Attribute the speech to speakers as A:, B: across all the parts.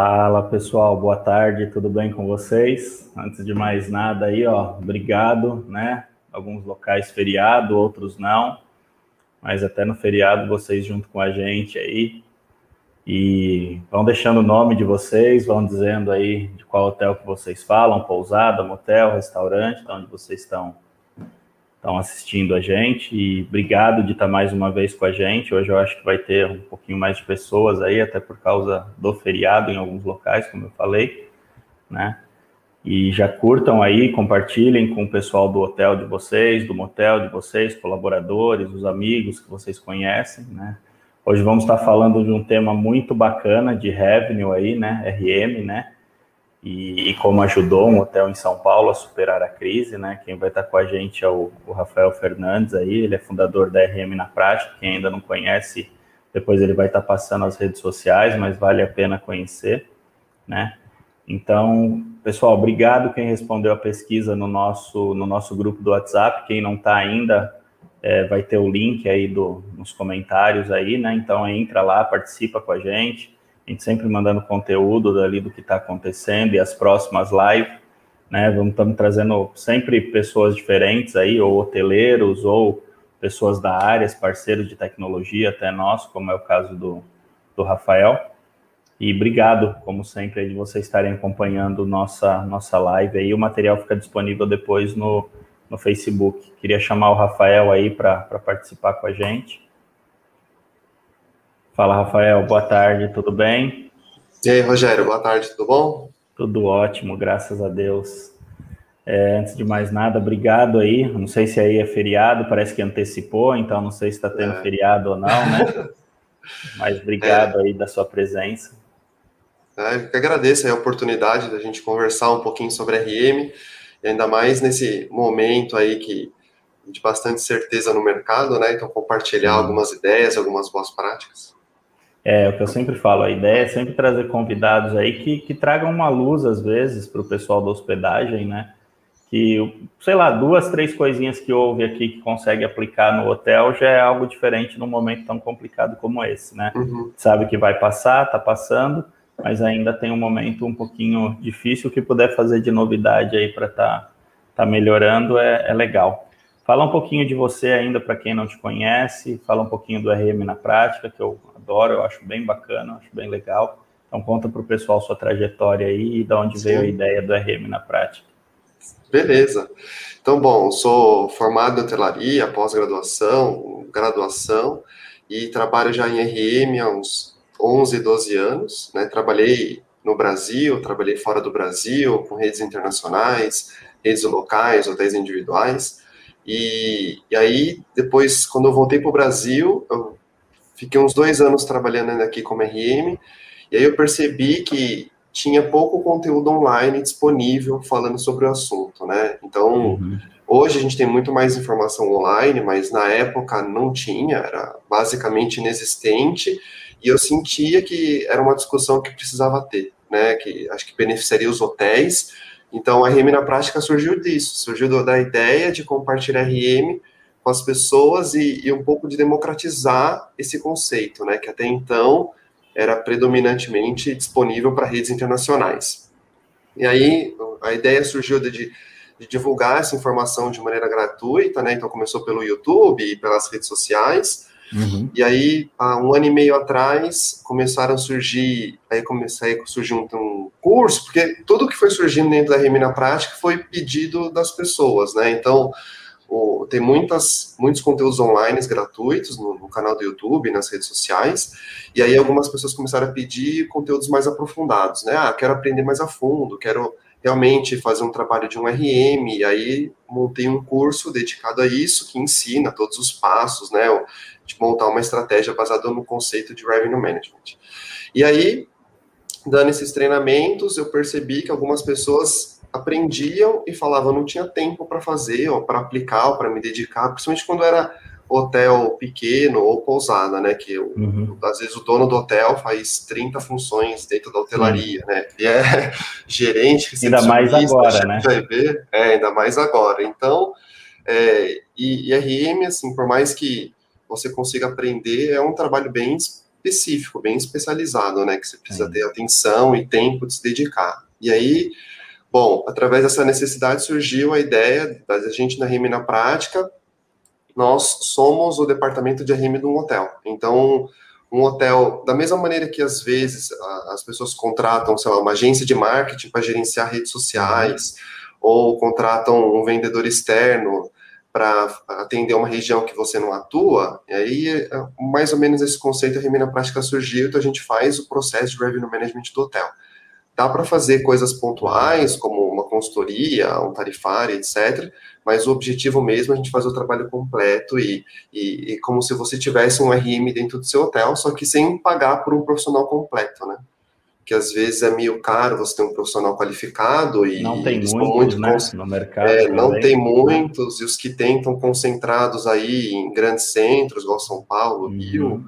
A: Fala pessoal, boa tarde, tudo bem com vocês? Antes de mais nada aí, ó, obrigado, né? Alguns locais feriado, outros não, mas até no feriado vocês junto com a gente aí. E vão deixando o nome de vocês, vão dizendo aí de qual hotel que vocês falam, pousada, motel, restaurante, de onde vocês estão estão assistindo a gente e obrigado de estar mais uma vez com a gente. Hoje eu acho que vai ter um pouquinho mais de pessoas aí, até por causa do feriado em alguns locais, como eu falei, né? E já curtam aí, compartilhem com o pessoal do hotel de vocês, do motel de vocês, colaboradores, os amigos que vocês conhecem, né? Hoje vamos estar falando de um tema muito bacana de revenue aí, né? RM, né? E, e, como ajudou um hotel em São Paulo a superar a crise, né? Quem vai estar com a gente é o, o, Rafael Fernandes aí, ele é fundador da RM na prática, quem ainda não conhece, depois ele vai estar passando as redes sociais, mas vale a pena conhecer, né? Então, pessoal, obrigado quem respondeu a pesquisa no nosso, no nosso grupo do WhatsApp, quem não está ainda, é, vai ter o link aí do, nos comentários aí, né? Então entra lá, participa com a gente, a gente sempre mandando conteúdo dali do que está acontecendo e as próximas lives, né? Vamos estamos trazendo sempre pessoas diferentes aí, ou hoteleiros, ou pessoas da área, parceiros de tecnologia, até nós, como é o caso do, do Rafael. E obrigado, como sempre, de vocês estarem acompanhando nossa, nossa live aí. O material fica disponível depois no, no Facebook. Queria chamar o Rafael aí para participar com a gente. Fala, Rafael, boa tarde, tudo bem?
B: E aí, Rogério, boa tarde, tudo bom?
A: Tudo ótimo, graças a Deus. É, antes de mais nada, obrigado aí. Não sei se aí é feriado, parece que antecipou, então não sei se está tendo é. feriado ou não, né? Mas obrigado é. aí da sua presença.
B: É, eu que agradeço a oportunidade da gente conversar um pouquinho sobre RM, e ainda mais nesse momento aí que de bastante certeza no mercado, né? Então compartilhar algumas ideias, algumas boas práticas.
A: É, o que eu sempre falo, a ideia é sempre trazer convidados aí que, que tragam uma luz, às vezes, para o pessoal da hospedagem, né? Que, sei lá, duas, três coisinhas que houve aqui que consegue aplicar no hotel já é algo diferente num momento tão complicado como esse, né? Uhum. Sabe que vai passar, tá passando, mas ainda tem um momento um pouquinho difícil que puder fazer de novidade aí para tá, tá melhorando é, é legal. Fala um pouquinho de você ainda para quem não te conhece, fala um pouquinho do RM na prática, que eu adoro, eu acho bem bacana, acho bem legal. Então conta para o pessoal sua trajetória aí e de onde Sim. veio a ideia do RM na prática.
B: Beleza. Então, bom, sou formado em hotelaria, pós-graduação, graduação, e trabalho já em RM há uns 11, 12 anos, né? Trabalhei no Brasil, trabalhei fora do Brasil, com redes internacionais, redes locais, hotéis individuais, e, e aí, depois, quando eu voltei para o Brasil, eu fiquei uns dois anos trabalhando aqui como RM, e aí eu percebi que tinha pouco conteúdo online disponível falando sobre o assunto, né? Então, uhum. hoje a gente tem muito mais informação online, mas na época não tinha, era basicamente inexistente, e eu sentia que era uma discussão que precisava ter, né? Que acho que beneficiaria os hotéis, então, a RM na prática surgiu disso, surgiu da ideia de compartilhar RM com as pessoas e, e, um pouco de democratizar esse conceito, né, que até então era predominantemente disponível para redes internacionais. E aí, a ideia surgiu de, de, divulgar essa informação de maneira gratuita, né, então começou pelo YouTube e pelas redes sociais, Uhum. E aí, há um ano e meio atrás, começaram a surgir, aí comecei a surgir um, um curso, porque tudo que foi surgindo dentro da Remina Prática foi pedido das pessoas, né? Então, tem muitas, muitos conteúdos online gratuitos no, no, canal do YouTube, nas redes sociais, e aí algumas pessoas começaram a pedir conteúdos mais aprofundados, né? Ah, quero aprender mais a fundo, quero realmente fazer um trabalho de um RM, e aí montei um curso dedicado a isso, que ensina todos os passos, né, de montar uma estratégia baseada no conceito de Revenue Management. E aí, dando esses treinamentos, eu percebi que algumas pessoas aprendiam e falavam não tinha tempo para fazer, ou para aplicar, ou para me dedicar, principalmente quando era hotel pequeno ou pousada, né? Que uhum. às vezes o dono do hotel faz 30 funções dentro da hotelaria, né? E é gerente,
A: ainda mais agora, né?
B: TV, é, ainda mais agora. Então, é, e, e RM, assim, por mais que você consiga aprender, é um trabalho bem específico, bem especializado, né? Que você precisa Sim. ter atenção e tempo de se dedicar. E aí, bom, através dessa necessidade surgiu a ideia da gente na RIM na prática. Nós somos o departamento de RM de um hotel. Então, um hotel, da mesma maneira que às vezes as pessoas contratam, sei lá, uma agência de marketing para gerenciar redes sociais, ou contratam um vendedor externo para atender uma região que você não atua, e aí é, mais ou menos esse conceito a na Prática surgiu, então a gente faz o processo de revenue management do hotel. Dá para fazer coisas pontuais, como uma consultoria, um tarifário, etc., mas o objetivo mesmo é a gente fazer o trabalho completo e, e, e como se você tivesse um RM dentro do seu hotel, só que sem pagar por um profissional completo, né? que às vezes é meio caro você ter um profissional qualificado e
A: não tem muitos, muito né, no mercado.
B: É, não tem muitos, e os que tem estão concentrados aí em grandes centros, igual São Paulo, uhum. Rio,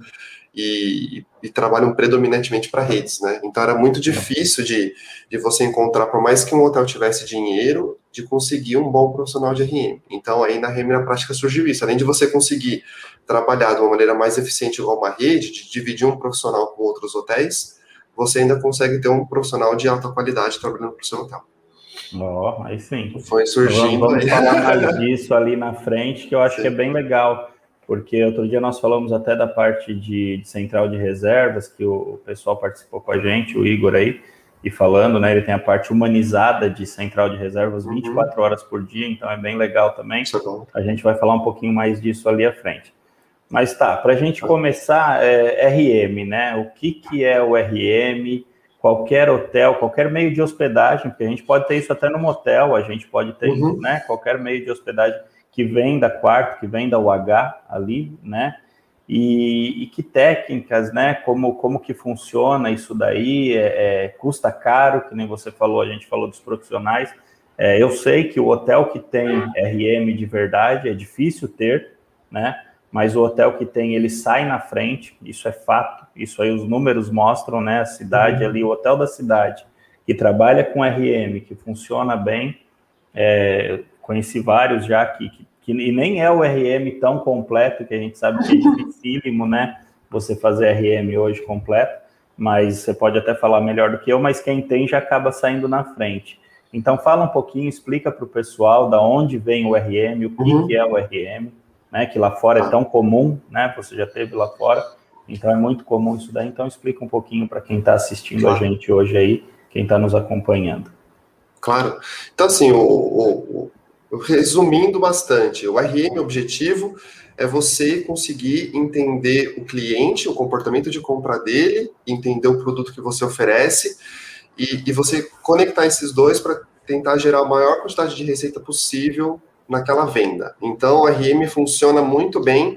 B: e, e, trabalham predominantemente para redes, né? Então era muito difícil de, de você encontrar, por mais que um hotel tivesse dinheiro, de conseguir um bom profissional de RM. Então aí na RM na prática surgiu isso, além de você conseguir trabalhar de uma maneira mais eficiente igual uma rede, de dividir um profissional com outros hotéis, você ainda consegue ter um profissional de alta qualidade trabalhando para o seu hotel.
A: Ó, oh, aí sim.
B: Foi surgindo.
A: Vamos, vamos falar mais disso ali na frente, que eu acho sim. que é bem legal, porque outro dia nós falamos até da parte de, de, central de reservas, que o, pessoal participou com a gente, o Igor aí, e falando, né? Ele tem a parte humanizada de central de reservas 24 uhum. horas por dia, então é bem legal também. É a gente vai falar um pouquinho mais disso ali à frente. Mas tá, para a gente começar, é, RM, né? O que, que é o RM? Qualquer hotel, qualquer meio de hospedagem, porque a gente pode ter isso até no motel, a gente pode ter, uhum. né? Qualquer meio de hospedagem que vem da quarto, que vem da UH ali, né? E, e, que técnicas, né? Como, como que funciona isso daí? É, é, custa caro, que nem você falou, a gente falou dos profissionais. É, eu sei que o hotel que tem RM de verdade é difícil ter, né? mas o hotel que tem, ele sai na frente, isso é fato, isso aí os números mostram, né, a cidade uhum. ali, o hotel da cidade, que trabalha com RM, que funciona bem, é, conheci vários já que, que, que, e nem é o RM tão completo, que a gente sabe que é dificílimo, né, você fazer RM hoje completo, mas você pode até falar melhor do que eu, mas quem tem já acaba saindo na frente. Então fala um pouquinho, explica para o pessoal da onde vem o RM, o que, uhum. que é o RM, né? Que lá fora é tão comum, né? Você já teve lá fora, então é muito comum isso daí. Então explica um pouquinho para quem está assistindo claro. a gente hoje aí, quem está nos acompanhando.
B: Claro. Então assim, o, o, o, resumindo bastante, o RM objetivo é você conseguir entender o cliente, o comportamento de compra dele, entender o produto que você oferece e, e você conectar esses dois para tentar gerar a maior quantidade de receita possível naquela venda. Então, o RM funciona muito bem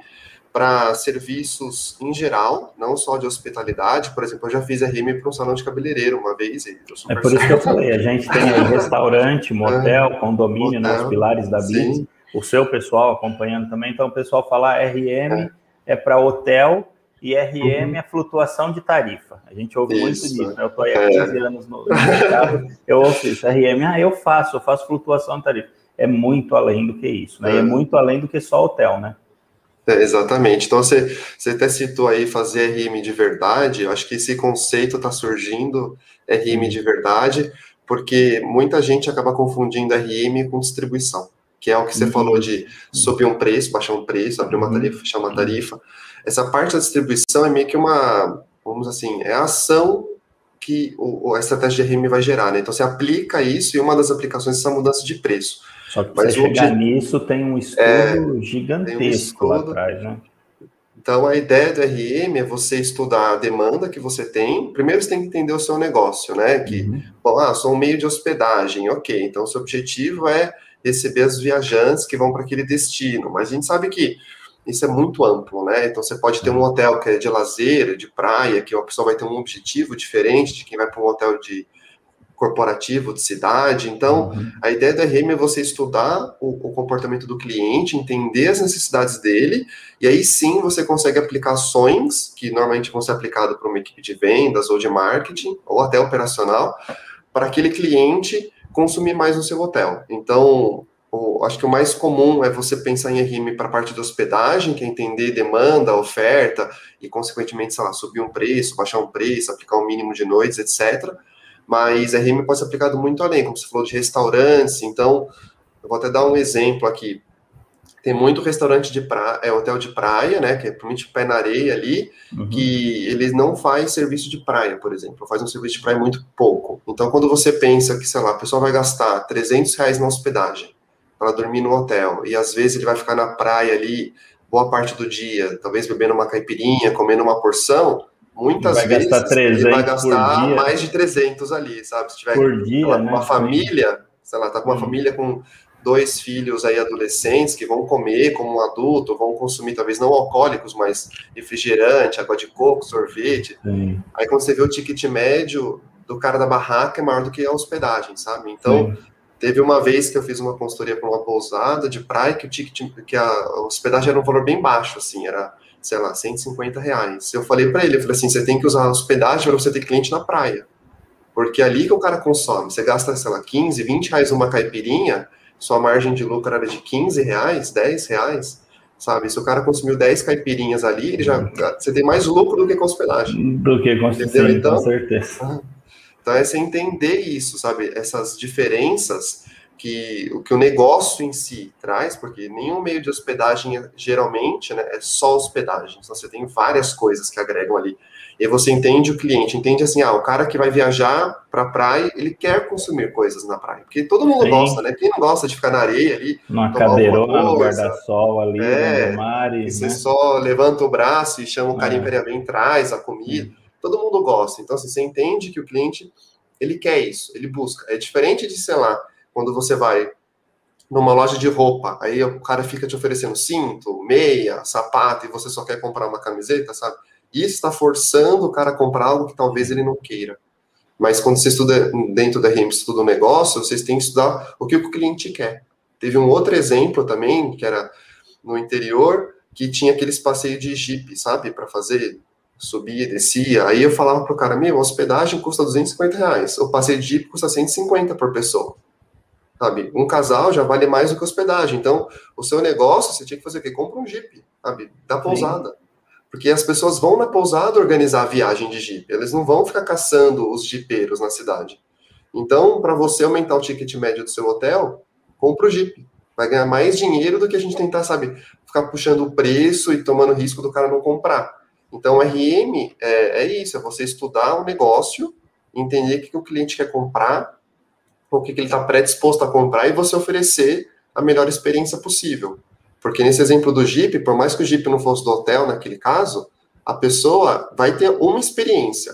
B: para serviços em geral, não só de hospitalidade. Por exemplo, eu já fiz RM para um salão de cabeleireiro uma vez.
A: é por isso que eu falei, a gente tem restaurante, motel, é, condomínio, né, motel, né, os pilares da BIM, o seu pessoal acompanhando também. Então, o pessoal fala RM é, é para hotel e RM uhum. é flutuação de tarifa. A gente ouve isso. muito disso, né? Eu estou aí há 15 é. anos no, no mercado, eu ouço isso, RM, ah, eu faço, eu faço flutuação de tarifa é muito além do que isso, né? É. E é muito além do que só hotel, né?
B: É, exatamente. Então, você, você até citou aí fazer RM de verdade. Eu acho que esse conceito está surgindo, RM de verdade, porque muita gente acaba confundindo RM com distribuição, que é o que você uhum. falou de subir um preço, baixar um preço, abrir uma uhum. tarifa, fechar uma tarifa. Essa parte da distribuição é meio que uma, vamos assim, é a ação que o, a estratégia de RM vai gerar, né? Então, você aplica isso e uma das aplicações é essa mudança de preço.
A: Só que para chegar nisso tem um estudo é, gigantesco um estudo. lá atrás, né?
B: Então, a ideia do RM é você estudar a demanda que você tem. Primeiro, você tem que entender o seu negócio, né? Que, uhum. bom, ah, sou um meio de hospedagem, ok. Então, o seu objetivo é receber os viajantes que vão para aquele destino. Mas a gente sabe que isso é muito amplo, né? Então, você pode ter um hotel que é de lazer, de praia, que a pessoa vai ter um objetivo diferente de quem vai para um hotel de, corporativo de cidade. Então, uhum. a ideia do RM é você estudar o, o, comportamento do cliente, entender as necessidades dele, e aí sim você consegue aplicar ações que normalmente vão ser aplicadas para uma equipe de vendas ou de marketing, ou até operacional, para aquele cliente consumir mais no seu hotel. Então, o, acho que o mais comum é você pensar em RM para a parte de hospedagem, que é entender demanda, oferta, e consequentemente, sei lá, subir um preço, baixar um preço, aplicar um mínimo de noites, etc. Mas RM pode ser aplicado muito além, como você falou de restaurantes, então, eu vou até dar um exemplo aqui. Tem muito restaurante de praia, é hotel de praia, né, que é provavelmente pé na areia ali, uhum. que ele não faz serviço de praia, por exemplo, faz um serviço de praia muito pouco. Então, quando você pensa que, sei lá, a pessoa vai gastar 300 reais na hospedagem para dormir no hotel, e às vezes ele vai ficar na praia ali boa parte do dia, talvez bebendo uma caipirinha, comendo uma porção, muitas
A: vai
B: vezes
A: gastar ele
B: vai gastar mais de 300 ali, sabe? Se tiver
A: por dia,
B: lá,
A: né?
B: uma família, sei lá, tá com uma hum. família com dois filhos aí adolescentes que vão comer como um adulto, vão consumir talvez não alcoólicos, mas refrigerante, água de coco, sorvete. Sim. Aí quando você vê o ticket médio do cara da barraca é maior do que a hospedagem, sabe? Então, Sim. teve uma vez que eu fiz uma consultoria para uma pousada de praia que o ticket, que a hospedagem era um valor bem baixo, assim, era, sei lá, 150 reais. Eu falei para ele, eu falei assim, você tem que usar hospedagem para você ter cliente na praia. Porque é ali que o cara consome. Você gasta, sei lá, 15, 20 reais uma caipirinha, sua margem de lucro era de 15 reais, 10 reais, sabe? Se o cara consumiu 10 caipirinhas ali, ele já, você tem mais lucro do que com hospedagem.
A: Do que com hospedagem, então, com certeza.
B: Então é você entender isso, sabe? Essas diferenças que o que o negócio em si traz, porque nenhum meio de hospedagem geralmente né, é só hospedagem. Então você tem várias coisas que agregam ali. E você entende o cliente, entende assim, ah, o cara que vai viajar para a praia, ele quer consumir coisas na praia, porque todo mundo Sim. gosta, né? Quem não gosta de ficar na areia ali,
A: uma cadeirona no guarda-sol ali, é, no mar, e,
B: você né? só levanta o braço e chama o carinho é. para traz a comida. Todo mundo gosta. Então, assim, você entende que o cliente ele quer isso, ele busca. É diferente de, sei lá, quando você vai numa loja de roupa, aí o cara fica te oferecendo cinto, meia, sapato, e você só quer comprar uma camiseta, sabe? Isso está forçando o cara a comprar algo que talvez ele não queira. Mas quando você estuda dentro da RM, estuda um negócio, vocês têm que estudar o que o cliente quer. Teve um outro exemplo também, que era no interior, que tinha aqueles passeios de jipe, sabe, para fazer, subia, descia. Aí eu falava pro cara, meu, a hospedagem custa 250 reais, o passeio de jipe custa 150 por pessoa. Sabe, um casal já vale mais do que hospedagem. Então, o seu negócio, você tinha que fazer o quê? Compra um jipe, sabe, da pousada. Sim. Porque as pessoas vão na pousada organizar a viagem de Jeep, eles não vão ficar caçando os jipeiros na cidade. Então, para você aumentar o ticket médio do seu hotel, compra o Jeep. Vai ganhar mais dinheiro do que a gente tentar, sabe, ficar puxando o preço e tomando risco do cara não comprar. Então, RM é, é isso, é você estudar o negócio, entender o que o cliente quer comprar, o que ele está predisposto a comprar e você oferecer a melhor experiência possível. Porque nesse exemplo do Jeep, por mais que o Jeep não fosse do hotel naquele caso, a pessoa vai ter uma experiência.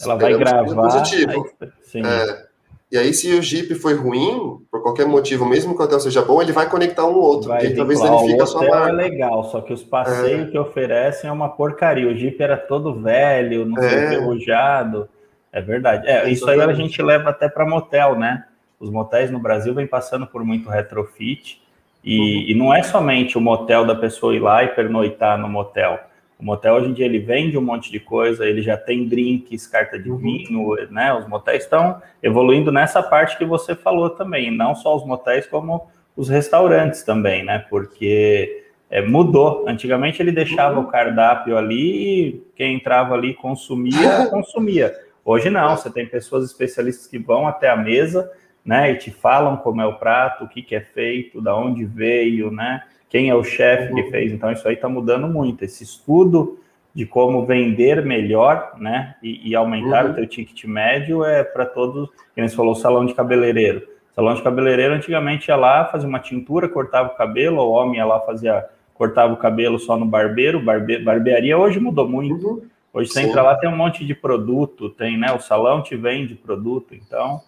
A: Ela vai gravar.
B: Positivo. Aí, é, e aí, se o Jeep foi ruim, por qualquer motivo, mesmo que o hotel seja bom, ele vai conectar um outro.
A: Vai
B: e
A: talvez danifique a sua marca. é legal, só que os passeios é. que oferecem é uma porcaria. O Jeep era todo velho, não é. enferrujado. É verdade. É, isso aí a gente leva até para motel, né? Os motéis no Brasil vem passando por muito retrofit. E, uhum. e, não é somente o motel da pessoa ir lá e pernoitar no motel. O motel hoje em dia ele vende um monte de coisa, ele já tem drinks, carta de uhum. vinho, né? Os motéis estão evoluindo nessa parte que você falou também, não só os motéis como os restaurantes também, né? Porque é, mudou. Antigamente ele deixava uhum. o cardápio ali e quem entrava ali consumia, consumia. Hoje não, você tem pessoas especialistas que vão até a mesa né? E te falam como é o prato, o que, que é feito, da onde veio, né? Quem é o chefe que fez. Então, isso aí está mudando muito. Esse estudo de como vender melhor, né? E, e aumentar uhum. o teu ticket médio é para todos. Quem você falou, salão de cabeleireiro. Salão de cabeleireiro antigamente ia lá, fazia uma tintura, cortava o cabelo, o homem ia lá fazia cortava o cabelo só no barbeiro, barbe, barbearia hoje mudou muito. Uhum. Hoje você entra lá, tem um monte de produto, tem, né? O salão te vende produto, então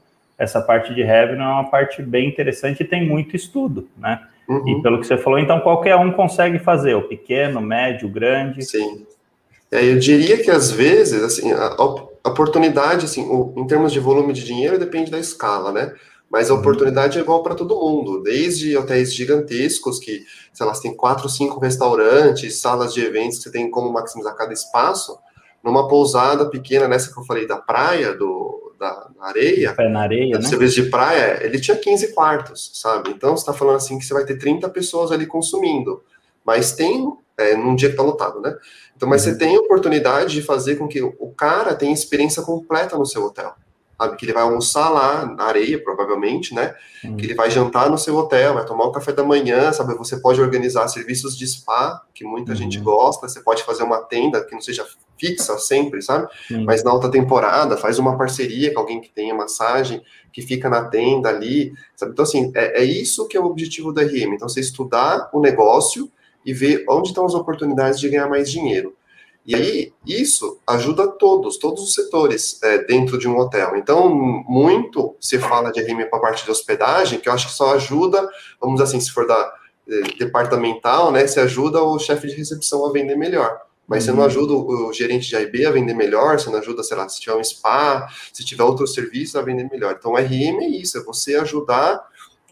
A: essa parte de revenue é uma parte bem interessante e tem muito estudo, né? Uhum. E pelo que você falou, então qualquer um consegue fazer, o pequeno, médio, grande.
B: Sim. É, eu diria que às vezes, assim, a, a oportunidade, assim, o, em termos de volume de dinheiro, depende da escala, né? Mas a uhum. oportunidade é igual para todo mundo, desde hotéis gigantescos, que, sei lá, você tem quatro, cinco restaurantes, salas de eventos, você tem como maximizar cada espaço, numa pousada pequena, nessa que eu falei da praia, do, da, areia,
A: pé na areia, né?
B: serviço de praia, ele tinha 15 quartos, sabe? Então você está falando assim que você vai ter 30 pessoas ali consumindo. Mas tem, é, num dia que está lotado, né? Então, mas uhum. você tem oportunidade de fazer com que o cara tenha experiência completa no seu hotel sabe? Que ele vai almoçar lá na areia, provavelmente, né? Hum. Que ele vai jantar no seu hotel, vai tomar o café da manhã, sabe? Você pode organizar serviços de spa, que muita gente uhum. gosta, você pode fazer uma tenda que não seja fixa sempre, sabe? Mas na alta temporada, faz uma parceria com alguém que tenha massagem, que fica na tenda ali, sabe? Então, assim, é, é isso que é o objetivo da RM. Então, você estudar o negócio e ver onde estão as oportunidades de ganhar mais dinheiro. E aí, isso ajuda todos, todos os setores é, dentro de um hotel. Então, muito se fala de RM para a parte de hospedagem, que eu acho que só ajuda, vamos dizer assim, se for da é, departamental, né, se ajuda o chefe de recepção a vender melhor. Mas uhum. você não uhum. ajuda o, o gerente de AIB a vender melhor, você não ajuda, sei lá, se tiver um spa, se tiver outros serviços a vender melhor. Então, RM é isso, é você ajudar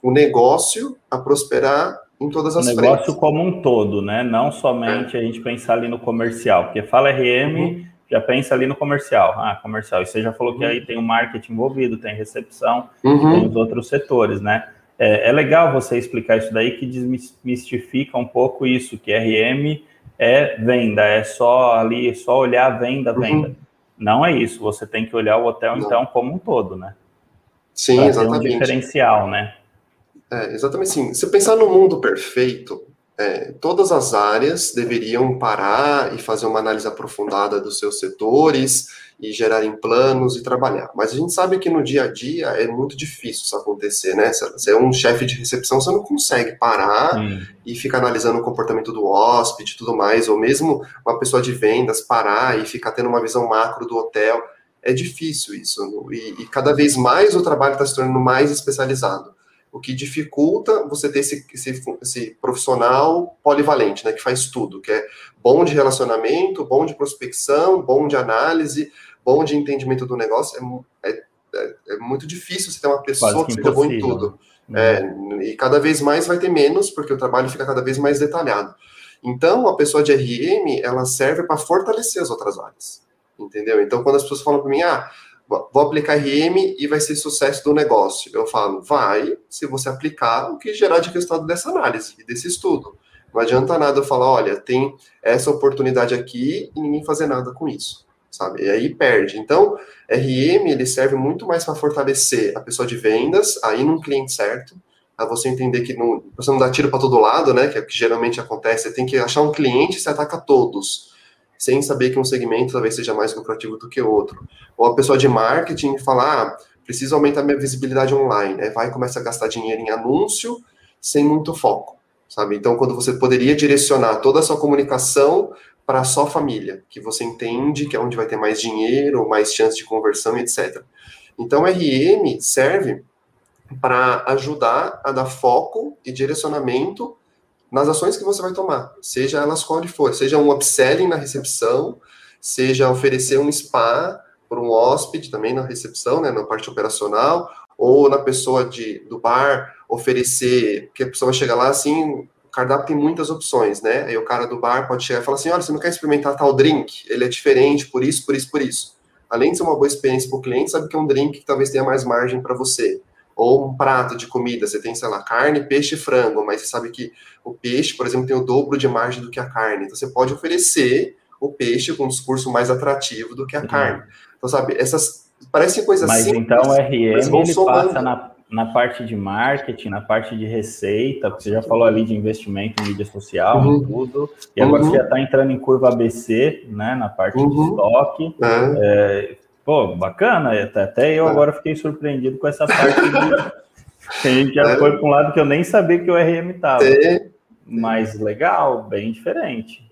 B: o negócio a prosperar em todas as
A: o negócio frentes. como um todo, né? Não somente é. a gente pensar ali no comercial, porque fala RM, uhum. já pensa ali no comercial. Ah, comercial. E você já falou que aí tem o marketing envolvido, tem recepção, uhum. tem os outros setores, né? É, é, legal você explicar isso daí que desmistifica um pouco isso, que RM é venda, é só ali, só olhar a venda, uhum. venda. Não é isso, você tem que olhar o hotel, Não. então, como um todo, né?
B: Sim, pra exatamente.
A: Ter um diferencial, né?
B: É, exatamente assim. Se pensar no mundo perfeito, é, todas as áreas deveriam parar e fazer uma análise aprofundada dos seus setores e gerarem planos e trabalhar. Mas a gente sabe que no dia a dia é muito difícil isso acontecer, né? Você é um chefe de recepção, você não consegue parar hum. e ficar analisando o comportamento do hóspede e tudo mais, ou mesmo uma pessoa de vendas parar e ficar tendo uma visão macro do hotel. É difícil isso. E, e cada vez mais o trabalho está se tornando mais especializado o que dificulta você ter esse, esse, esse, profissional polivalente, né, que faz tudo, que é bom de relacionamento, bom de prospecção, bom de análise, bom de entendimento do negócio. É, é, é, é muito difícil você ter uma pessoa que, que seja boa em tudo. Uhum. É, e cada vez mais vai ter menos, porque o trabalho fica cada vez mais detalhado. Então, a pessoa de RM, ela serve para fortalecer as outras áreas, entendeu? Então, quando as pessoas falam para mim, ah, vou aplicar RM e vai ser sucesso do negócio. Eu falo, vai, se você aplicar o que gerar de resultado dessa análise e desse estudo. Não adianta nada eu falar, olha, tem essa oportunidade aqui e ninguém fazer nada com isso, sabe? E aí perde. Então, RM, ele serve muito mais para fortalecer a pessoa de vendas, aí num cliente certo, a você entender que não, você não dá tiro para todo lado, né, que é o que geralmente acontece, você tem que achar um cliente e você ataca todos sem saber que um segmento talvez seja mais lucrativo do que outro. Ou a pessoa de marketing falar, ah, preciso aumentar minha visibilidade online, né? vai e começa a gastar dinheiro em anúncio sem muito foco, sabe? Então, quando você poderia direcionar toda a sua comunicação para sua família, que você entende que é onde vai ter mais dinheiro, mais chance de conversão, etc. Então, RM serve para ajudar a dar foco e direcionamento nas ações que você vai tomar, seja elas qual for, seja um upselling na recepção, seja oferecer um spa para um hóspede também na recepção, né, na parte operacional, ou na pessoa de, do bar oferecer, porque a pessoa vai chegar lá assim, o cardápio tem muitas opções, né? Aí o cara do bar pode chegar e falar assim: olha, você não quer experimentar tal drink? Ele é diferente por isso, por isso, por isso. Além de ser uma boa experiência para o cliente, sabe que é um drink que talvez tenha mais margem para você ou um prato de comida, você tem, sei lá, carne, peixe e frango, mas você sabe que o peixe, por exemplo, tem o dobro de margem do que a carne. Então você pode oferecer o peixe com um discurso mais atrativo do que a uhum. carne. Então, sabe, essas parecem coisas
A: mas simples. Mas então o RM ele passa na, na parte de marketing, na parte de receita, porque você já falou ali de investimento em mídia social, uhum. tudo, e agora uhum. você já está entrando em curva ABC, né, na parte uhum. de estoque. É. É, Pô, bacana, até eu é. agora fiquei surpreendido com essa parte de... que a gente já é. foi para um lado que eu nem sabia que o RM estava. É. Mas legal, bem diferente.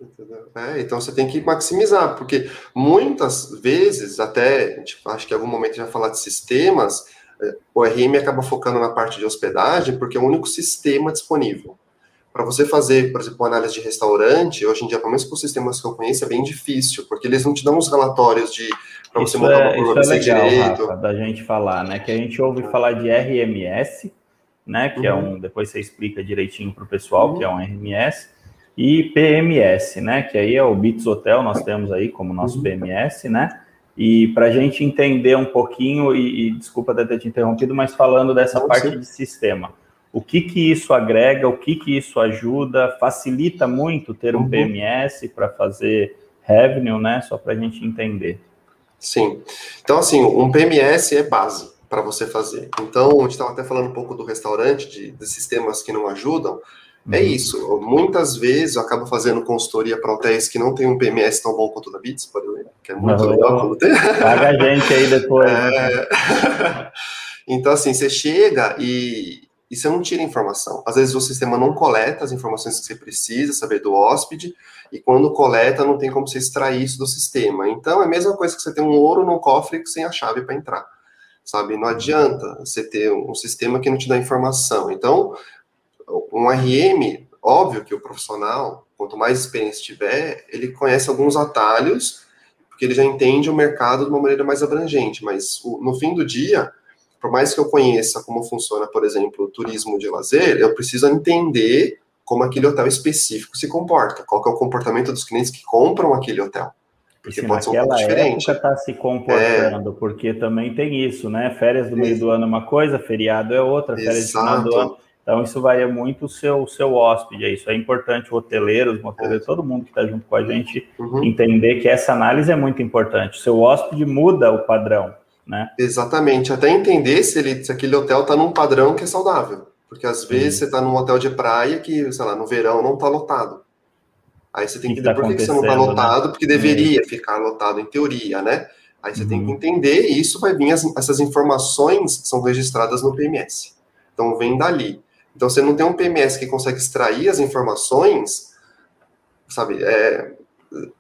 B: É, então você tem que maximizar, porque muitas vezes, até, tipo, acho que em algum momento já falar de sistemas, é, o RM acaba focando na parte de hospedagem, porque é o único sistema disponível. Para você fazer, por exemplo, análise de restaurante, hoje em dia, pelo menos com os sistemas que eu conheço, é bem difícil, porque eles não te dão os relatórios de
A: para você montar é, uma isso é legal, direito. Rafa, da gente falar, né? Que a gente ouve falar de RMS, né? Que é uhum. é um. Depois você explica direitinho para o pessoal, uhum. que é um RMS, e PMS, né? Que aí é o Bits Hotel, nós temos aí como nosso uhum. PMS, né? E para a gente entender um pouquinho, e, e, desculpa até ter te interrompido, mas falando dessa Não, parte sim. de sistema, o que que isso agrega, o que que isso ajuda, facilita muito ter um uhum. PMS para fazer revenue, né? Só para a gente entender.
B: Sim. Então, assim, um PMS é base para você fazer. Então, a gente estava até falando um pouco do restaurante, de, de sistemas que não ajudam. É uhum. isso. Muitas vezes eu acabo fazendo consultoria para hotéis que não tem um PMS tão bom quanto o da Bits, por exemplo, que é muito
A: não,
B: legal quando tem.
A: Paga a gente aí depois. É...
B: então, assim, você chega e, e você não tira informação. Às vezes o sistema não coleta as informações que você precisa saber do hóspede, e quando coleta, não tem como você extrair isso do sistema. Então, é a mesma coisa que você ter um ouro no cofre sem a chave para entrar. Sabe? Não adianta você ter um sistema que não te dá informação. Então, um RM, óbvio que o profissional, quanto mais experiência tiver, ele conhece alguns atalhos, porque ele já entende o mercado de uma maneira mais abrangente, mas no fim do dia, por mais que eu conheça como funciona, por exemplo, o turismo de lazer, eu preciso entender como aquele hotel específico se comporta, qual é o comportamento dos clientes que compram aquele hotel.
A: Porque pode ser um pouco diferente. está se comportando, é... porque também tem isso, né? Férias do meio do ano é uma coisa, feriado é outra, férias Exato. do final do ano então, isso varia muito o seu, o seu hóspede, é isso. É importante o hoteleiro, os moteleiros, todo mundo que está junto com a gente, uhum. entender que essa análise é muito importante. O seu hóspede muda o padrão, né?
B: Exatamente. Até entender se, ele, se aquele hotel está num padrão que é saudável. Porque às vezes você está num hotel de praia que, sei lá, no verão não está lotado. Aí você tem que, que entender tá por que você não está lotado, né? porque deveria ficar lotado em teoria, né? Aí você uhum. tem que uhum. entender, e isso vai vir, as, essas informações são registradas no PMS. Então vem dali. Então, você não tem um PMS que consegue extrair as informações, sabe? É,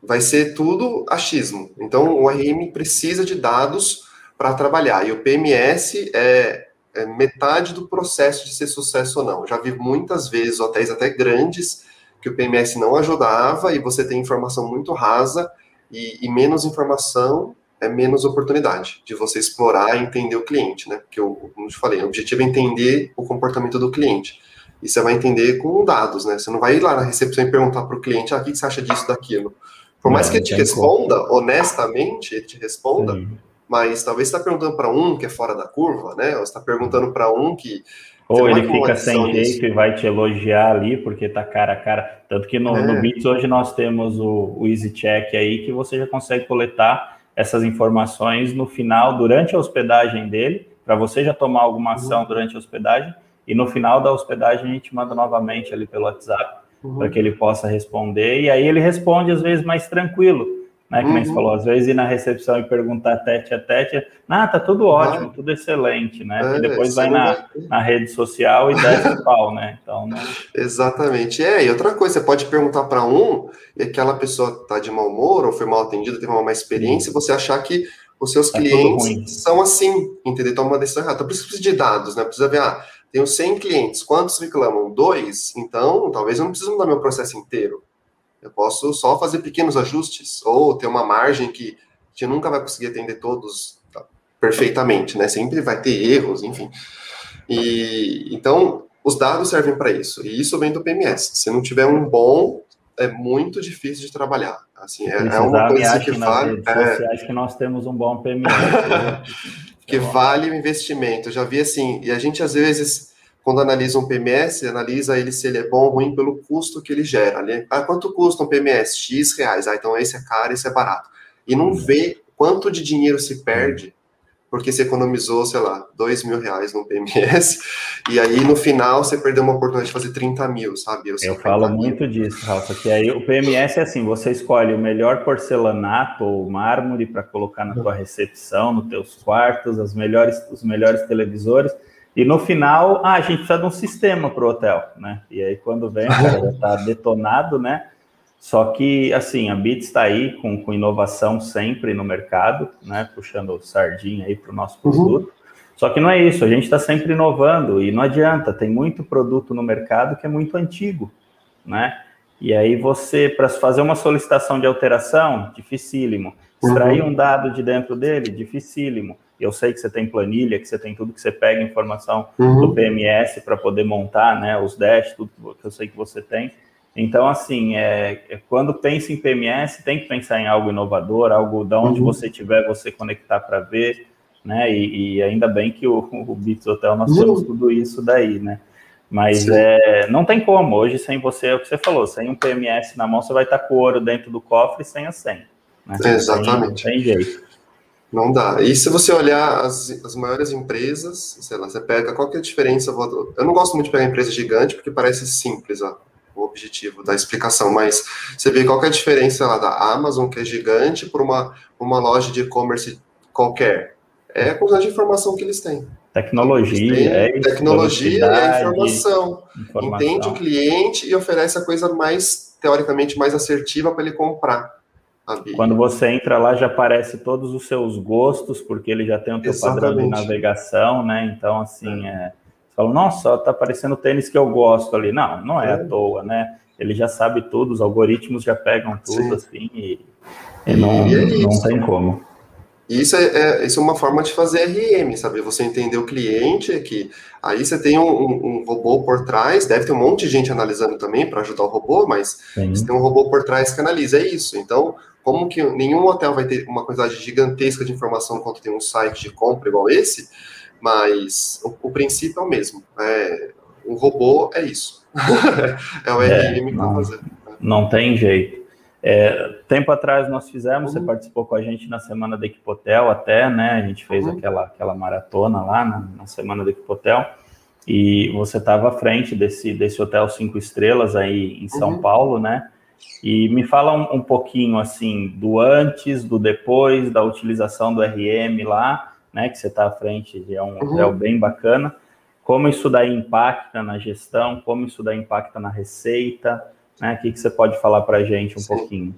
B: vai ser tudo achismo. Então, o RM precisa de dados para trabalhar. E o PMS é, é, metade do processo de ser sucesso ou não. já vi muitas vezes hotéis até grandes que o PMS não ajudava e você tem informação muito rasa e, e menos informação é menos oportunidade de você explorar e entender o cliente, né? Porque, eu, como eu te falei, o objetivo é entender o comportamento do cliente. E você vai entender com dados, né? Você não vai ir lá na recepção e perguntar para o cliente, ah, o que você acha disso, daquilo. Por mais não, que ele te responda, como. honestamente, ele te responda, Sim. Mas talvez você está perguntando para um que é fora da curva, né? Ou você está perguntando para um que
A: ou ele fica sem jeito e vai te elogiar ali, porque tá cara a cara. Tanto que no, é. no Bits hoje nós temos o, o Easy Check aí, que você já consegue coletar essas informações no final, durante a hospedagem dele, para você já tomar alguma ação uhum. durante a hospedagem, e no final da hospedagem a gente manda novamente ali pelo WhatsApp, uhum. para que ele possa responder, e aí ele responde às vezes mais tranquilo, né? Que uhum. você falou, às vezes ir na recepção e perguntar tete a tete, ah, tá tudo ótimo, tudo excelente, né? É, e depois vai na, vai na rede social e desce o pau, né? Então,
B: né? Exatamente. É, e outra coisa, você pode perguntar para um e aquela pessoa tá de mau humor ou foi mal atendida, teve uma má experiência, você achar que os seus tá clientes são assim, entendeu? Então, uma decisão errada. Então, precisa de dados, né? Precisa ver, ah, tenho 100 clientes, quantos reclamam? Dois? Então, talvez eu não precise mudar meu processo inteiro. Eu posso só fazer pequenos ajustes, ou ter uma margem que a gente nunca vai conseguir atender todos tá, perfeitamente, né? Sempre vai ter erros, enfim. E então os dados servem para isso, e isso vem do PMS. Se não tiver um bom, é muito difícil de trabalhar. Assim, é, é uma coisa que vale.
A: É, que nós temos um bom PMS.
B: que vale o investimento. Eu já vi assim, e a gente às vezes quando analisa um PMS, analisa ele se ele é bom ou ruim pelo custo que ele gera. Né? Ah, quanto custa um PMS? X reais. Ah, então esse é caro, esse é barato. E não vê quanto de dinheiro se perde porque você economizou, sei lá, dois mil reais no PMS, e aí no final você perdeu uma oportunidade de fazer 30 mil, sabe?
A: Eu, eu falo mil. muito disso, Rafa, que aí o PMS é assim, você escolhe o melhor porcelanato ou mármore para colocar na tua recepção, nos teus quartos, as melhores, os melhores televisores, e no final, ah, a gente precisa de um sistema para o hotel, né? E aí, quando vem, está detonado, né? Só que, assim, a Bits está aí com, com inovação sempre no mercado, né? Puxando sardinha aí para o nosso uhum. produto. Uhum. Só que não é isso, a gente está sempre inovando e não adianta, tem muito produto no mercado que é muito antigo, né? E aí você, para fazer uma solicitação de alteração, dificílimo. Extrair uhum. um dado de dentro dele, dificílimo eu sei que você tem planilha, que você tem tudo que você pega informação uhum. do PMS para poder montar, né, os dash, tudo que eu sei que você tem. Então, assim, é, é, quando pensa em PMS, tem que pensar em algo inovador, algo da onde uhum. você tiver, você conectar para ver, né? E, e, ainda bem que o, o Bits Hotel nós uhum. temos tudo isso daí, né? Mas é, não tem como, hoje sem você, é o que você falou, sem um PMS na mão, você vai estar com o ouro dentro do cofre sem a senha.
B: Né? Exatamente.
A: Sem, sem jeito.
B: Não dá. E se você olhar as, as maiores empresas, sei lá, você pega qual que é a diferença. Eu não gosto muito de pegar empresa gigante porque parece simples ó, o objetivo da explicação, mas você vê qual que é a diferença lá da Amazon, que é gigante, por uma, uma loja de e-commerce qualquer. É a quantidade de informação que eles têm.
A: Tecnologia, têm,
B: é tecnologia e informação. informação. Entende o cliente e oferece a coisa mais, teoricamente, mais assertiva para ele comprar.
A: Quando você entra lá, já aparece todos os seus gostos, porque ele já tem o teu padrão de navegação, né? Então, assim, é. É, você fala, nossa, tá aparecendo o tênis que eu gosto ali. Não, não é, é, à toa, né? Ele já sabe tudo, os algoritmos já pegam tudo, Sim. assim, e, e não, e é não tem como.
B: Isso é, é, isso é uma forma de fazer RM, sabe? Você entender o cliente, que aí você tem um, um, um robô por trás, deve ter um monte de gente analisando também para ajudar o robô, mas Sim. você tem um robô por trás que analisa, é isso. Então, como que nenhum hotel vai ter uma quantidade gigantesca de informação quanto tem um site de compra igual esse, mas o, o princípio é o mesmo. É, um robô é isso. é o RM é, para fazer.
A: Não tem jeito. É, tempo atrás nós fizemos, uhum. você participou com a gente na semana da Equipotel até, né? A gente fez uhum. aquela, aquela maratona lá na, na semana da Equipotel e você estava à frente desse, desse hotel cinco estrelas aí em São uhum. Paulo, né? E me fala um, um, pouquinho assim do antes, do depois, da utilização do RM lá, né? Que você está à frente, é um uhum. hotel bem bacana. Como isso daí impacta na gestão, como isso daí impacta na receita, né? O que, que você pode falar para a gente um Sim. pouquinho?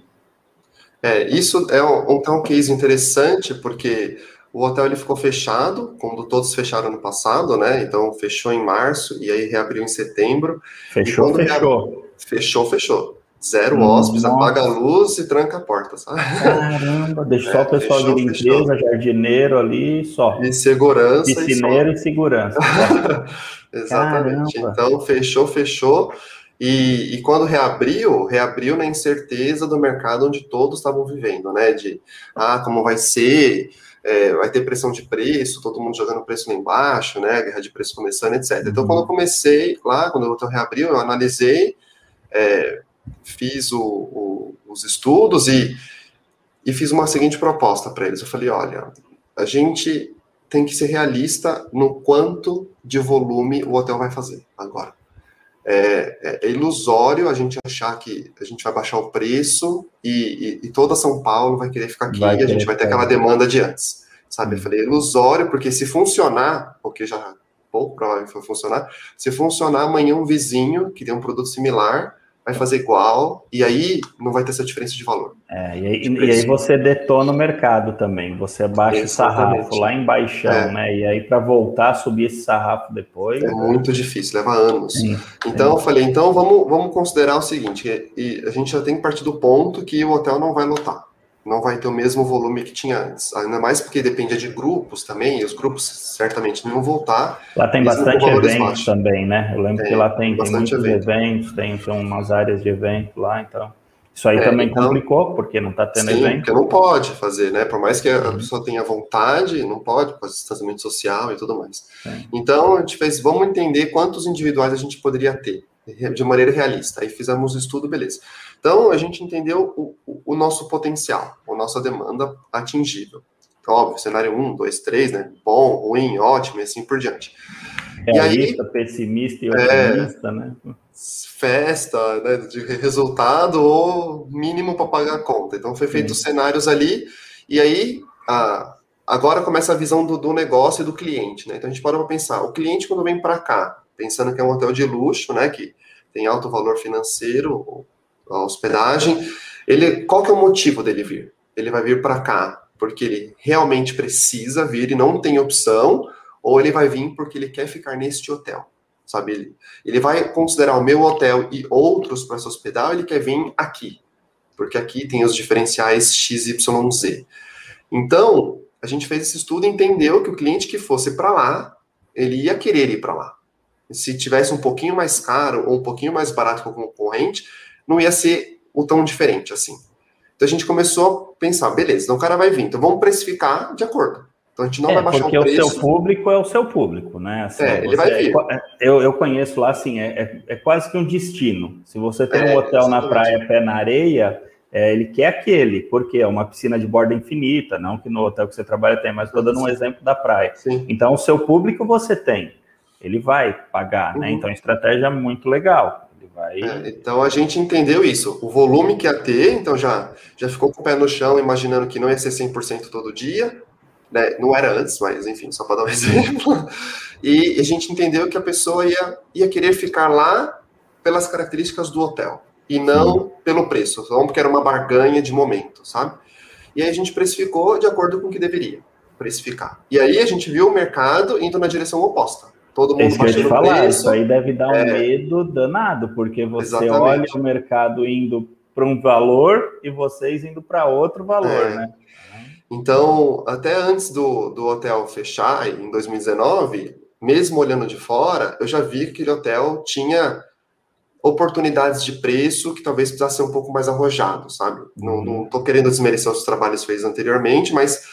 B: É, isso é um, então, um case interessante, porque o hotel ele ficou fechado, quando todos fecharam no passado, né? Então fechou em março e aí reabriu em setembro.
A: Fechou, fechou.
B: Reabriu, fechou, fechou. Zero hum, hóspedes, apaga a luz e tranca a porta, sabe?
A: Caramba, deixa só é, o pessoal fechou, de limpeza, fechou. jardineiro ali, só.
B: E segurança.
A: Piscineiro e, e segurança.
B: Exatamente. Caramba. Então, fechou, fechou. E, e, quando reabriu, reabriu na incerteza do mercado onde todos estavam vivendo, né? De, ah, como vai ser, é, vai ter pressão de preço, todo mundo jogando preço lá embaixo, né? Guerra de preço começando, etc. Então, quando eu comecei lá, quando o hotel reabriu, eu analisei, é, fiz o, o, os estudos e, e fiz uma seguinte proposta para eles. Eu falei, olha, a gente tem que ser realista no quanto de volume o hotel vai fazer agora. É, é, ilusório a gente achar que a gente vai baixar o preço e, e, e toda São Paulo vai querer ficar aqui vai e a gente vai ter aquela demanda de antes. Sabe? Eu falei, é ilusório, porque se funcionar, porque já pouco provável vai funcionar, se funcionar amanhã um vizinho que tem um produto similar vai fazer igual, e aí não vai ter essa diferença de valor.
A: É, e, aí, e aí você detona o mercado também, você baixa Exatamente. o sarrafo lá em baixão, é. né? E aí para voltar a subir esse sarrafo depois.
B: É muito difícil, leva anos. Sim, então eu falei, então vamos, vamos considerar o seguinte: e a gente já tem que partir do ponto que o hotel não vai lotar não vai ter o mesmo volume que tinha antes. Ainda mais porque dependia de grupos também, e os grupos certamente não vão voltar.
A: Lá tem bastante eventos baixos. também, né? Eu lembro tem, que lá tem, tem muitos evento. eventos, tem, tem umas áreas de evento lá, então. Isso aí é, também então, complicou, porque não está tendo sim, evento.
B: porque não pode fazer, né? Por mais que a uhum. pessoa tenha vontade, não pode, por distanciamento social e tudo mais. Sim. Então, a gente fez, vamos entender quantos individuais a gente poderia ter, de maneira realista. Aí fizemos o estudo, beleza. Então, a gente entendeu o, o, nosso potencial, a nossa demanda atingível. Então, óbvio, cenário 1, 2, 3, né? Bom, ruim, ótimo e assim por diante.
A: Realista, e aí, pessimista e é, otimista, é, né?
B: Festa, né, de resultado ou mínimo para pagar a conta. Então, foi feito os cenários ali, e aí a, agora começa a visão do, do negócio e do cliente, né? Então, a gente para para pensar, o cliente quando vem para cá, pensando que é um hotel de luxo, né, que tem alto valor financeiro, a hospedagem, ele, qual que é o motivo dele vir? Ele vai vir para cá porque ele realmente precisa vir e não tem opção, ou ele vai vir porque ele quer ficar neste hotel, sabe? Ele, ele vai considerar o meu hotel e outros para se hospedar, ou ele quer vir aqui, porque aqui tem os diferenciais XYZ. Então, a gente fez esse estudo e entendeu que o cliente que fosse para lá, ele ia querer ir para lá. se tivesse um pouquinho mais caro ou um pouquinho mais barato que o concorrente, não ia ser o tão diferente assim. Então a gente começou a pensar, beleza, então o cara vai vir, então vamos precificar de acordo. Então a gente não
A: é,
B: vai baixar
A: o preço. Porque o seu público é o seu público, né?
B: Assim, é, ele vai vir.
A: É, eu, eu conheço lá, assim, é, é, é, quase que um destino. Se você tem um é, hotel exatamente. na praia, pé na areia, é, ele quer aquele, porque é uma piscina de borda infinita, não que no hotel que você trabalha tem, mas estou dando um exemplo da praia. Sim. Então, o seu público você tem, ele vai pagar, né? uhum. né? Então, a estratégia é muito legal. Vai...
B: É, então a gente entendeu isso. O volume que ia ter, então já, já ficou com o pé no chão, imaginando que não ia ser 100% todo dia. Né? Não era antes, mas enfim, só para dar um exemplo. E a gente entendeu que a pessoa ia, ia querer ficar lá pelas características do hotel e não pelo preço, só porque era uma barganha de momento, sabe? E aí a gente precificou de acordo com o que deveria precificar. E aí a gente viu o mercado indo na direção oposta. Todo mundo
A: baixando falar, preço. Isso aí deve dar um é... medo danado, porque você Exatamente. olha o mercado indo para um valor e vocês indo para outro valor, é. né?
B: Então, até antes do, do hotel fechar, em 2019, mesmo olhando de fora, eu já vi que aquele hotel tinha oportunidades de preço que talvez precisasse ser um pouco mais arrojado, sabe? Não, não tô querendo desmerecer os trabalhos feitos anteriormente, mas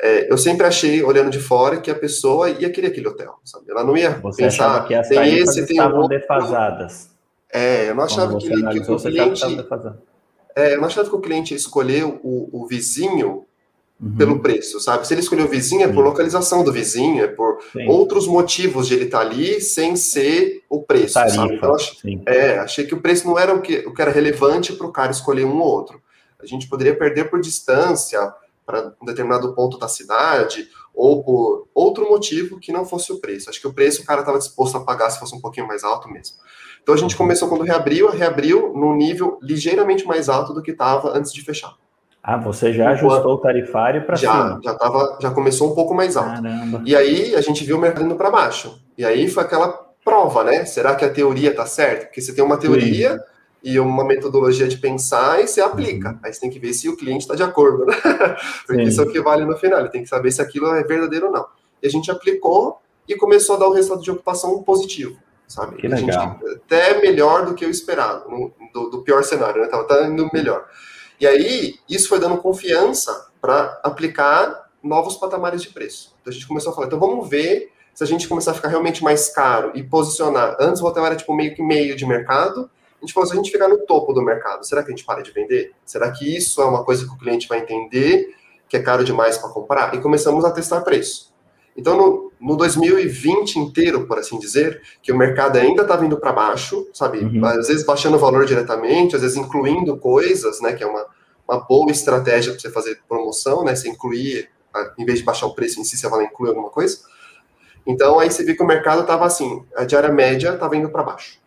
B: é, eu sempre achei, olhando de fora, que a pessoa ia querer aquele hotel, sabe? Ela não ia
A: você pensar, que as tem esse, tem estavam outro. defasadas.
B: É, eu não achava que, que, o cliente... É, eu não achava que o cliente ia escolher o, o vizinho uhum. pelo preço, sabe? Se ele escolheu o vizinho, é por localização do vizinho, é por Sim. outros motivos de ele estar tá ali sem ser o preço, Tarifa. sabe? Então, achei, é, achei que o preço não era o que, o que era relevante para o cara escolher um ou outro. A gente poderia perder por distância para um determinado ponto da cidade ou por outro motivo que não fosse o preço. Acho que o preço o cara estava disposto a pagar se fosse um pouquinho mais alto mesmo. Então a gente uhum. começou quando reabriu, reabriu num nível ligeiramente mais alto do que estava antes de fechar.
A: Ah, você já ajustou o tarifário para cima?
B: Já, tava, já começou um pouco mais alto. Caramba. E aí a gente viu o mercado indo para baixo. E aí foi aquela prova, né? Será que a teoria está certa? Porque você tem uma teoria Sim. E uma metodologia de pensar e você aplica. Uhum. Aí você tem que ver se o cliente está de acordo, né? Porque Sim. isso é o que vale no final. Ele tem que saber se aquilo é verdadeiro ou não. E a gente aplicou e começou a dar um resultado de ocupação positivo, sabe?
A: Que legal.
B: Gente, até melhor do que esperado, no, do, do, pior cenário, né? Tava, tá indo melhor. E aí, isso foi dando confiança para aplicar novos patamares de preço. Então a gente começou a falar, então vamos ver se a gente começar a ficar realmente mais caro e posicionar. Antes o hotel era tipo meio que meio de mercado. A gente falou, se a gente ficar no topo do mercado, será que a gente para de vender? Será que isso é uma coisa que o cliente vai entender que é caro demais para comprar? E começamos a testar preço. Então, no, no 2020 inteiro, por assim dizer, que o mercado ainda estava tá indo para baixo, sabe? Uhum. Às vezes baixando o valor diretamente, às vezes incluindo coisas, né? Que é uma, uma boa estratégia para você fazer promoção, né? Você incluir, em vez de baixar o preço em si, você vai incluir alguma coisa. Então, aí você vê que o mercado estava assim, a diária média estava indo para baixo.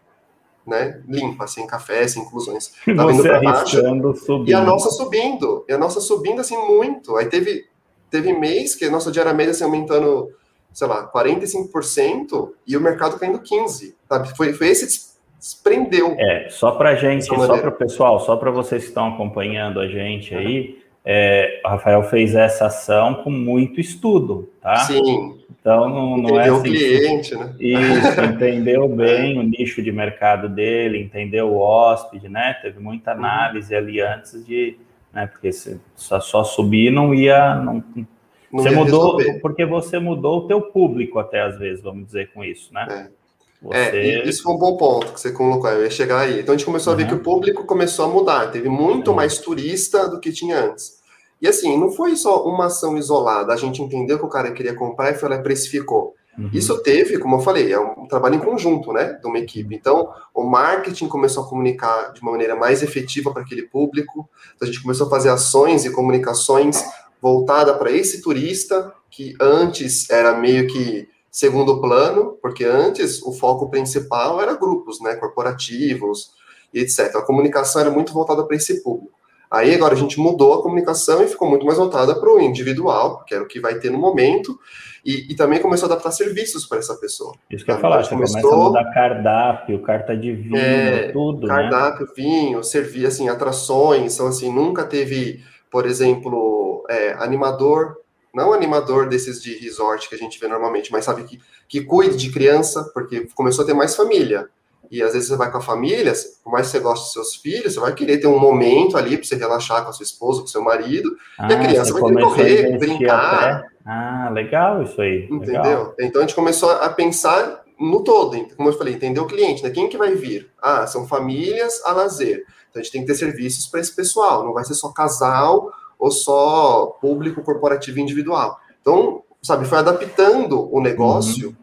B: Né, limpa, sem café, sem inclusões.
A: Tava indo para baixo. Subindo.
B: E a nossa subindo, e a nossa subindo assim muito. Aí teve teve mês que a nossa diária média assim, aumentando, sei lá, 45% e o mercado caindo 15%. Sabe? Foi, foi esse que desprendeu.
A: É, só para gente, só para o pessoal, só para vocês que estão acompanhando a gente aí, é, o Rafael fez essa ação com muito estudo, tá?
B: Sim.
A: Então não, não é
B: assim, o cliente, né?
A: Isso, entendeu bem o nicho de mercado dele, entendeu o hóspede, né? Teve muita uhum. análise ali antes de, né? Porque se só, só subir não ia. Não, não você ia mudou, resolver. porque você mudou o teu público até às vezes, vamos dizer com isso, né?
B: É. Você... É, isso foi um bom ponto que você colocou, eu ia chegar aí. Então a gente começou uhum. a ver que o público começou a mudar, teve muito uhum. mais turista do que tinha antes. E assim, não foi só uma ação isolada, a gente entendeu que o cara queria comprar e foi lá e precificou. Uhum. Isso teve, como eu falei, é um trabalho em conjunto, né, de uma equipe. Então, o marketing começou a comunicar de uma maneira mais efetiva para aquele público. Então, a gente começou a fazer ações e comunicações voltada para esse turista que antes era meio que segundo plano, porque antes o foco principal era grupos, né, corporativos e etc. A comunicação era muito voltada para esse público. Aí agora a gente mudou a comunicação e ficou muito mais voltada para o individual, que era o que vai ter no momento, e, e também começou a adaptar serviços para essa pessoa.
A: Isso que eu ia falar, você começou... começa a mudar cardápio, carta de vinho, é, tudo,
B: né? Cardápio, né? vinho, servir, assim, atrações, então assim, nunca teve, por exemplo, é, animador não animador desses de resort que a gente vê normalmente, mas sabe que, que cuide de criança, porque começou a ter mais família. E às vezes você vai com a família, por mais que você goste dos seus filhos, você vai querer ter um momento ali para você relaxar com a sua esposa, com o seu marido, ah, e a ah, criança vai querer correr, brincar. Até...
A: Ah, legal isso aí.
B: Entendeu?
A: Legal.
B: Então a gente começou a pensar no todo, como eu falei, entender o cliente, né? Quem que vai vir? Ah, são famílias a lazer. Então a gente tem que ter serviços para esse pessoal, não vai ser só casal ou só público corporativo individual. Então, sabe, foi adaptando o negócio uhum.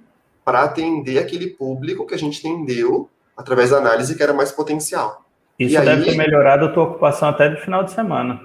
B: para atender aquele público que a gente entendeu através da análise que era mais potencial.
A: Isso e deve aí... ter melhorado a tua ocupação até do final de semana.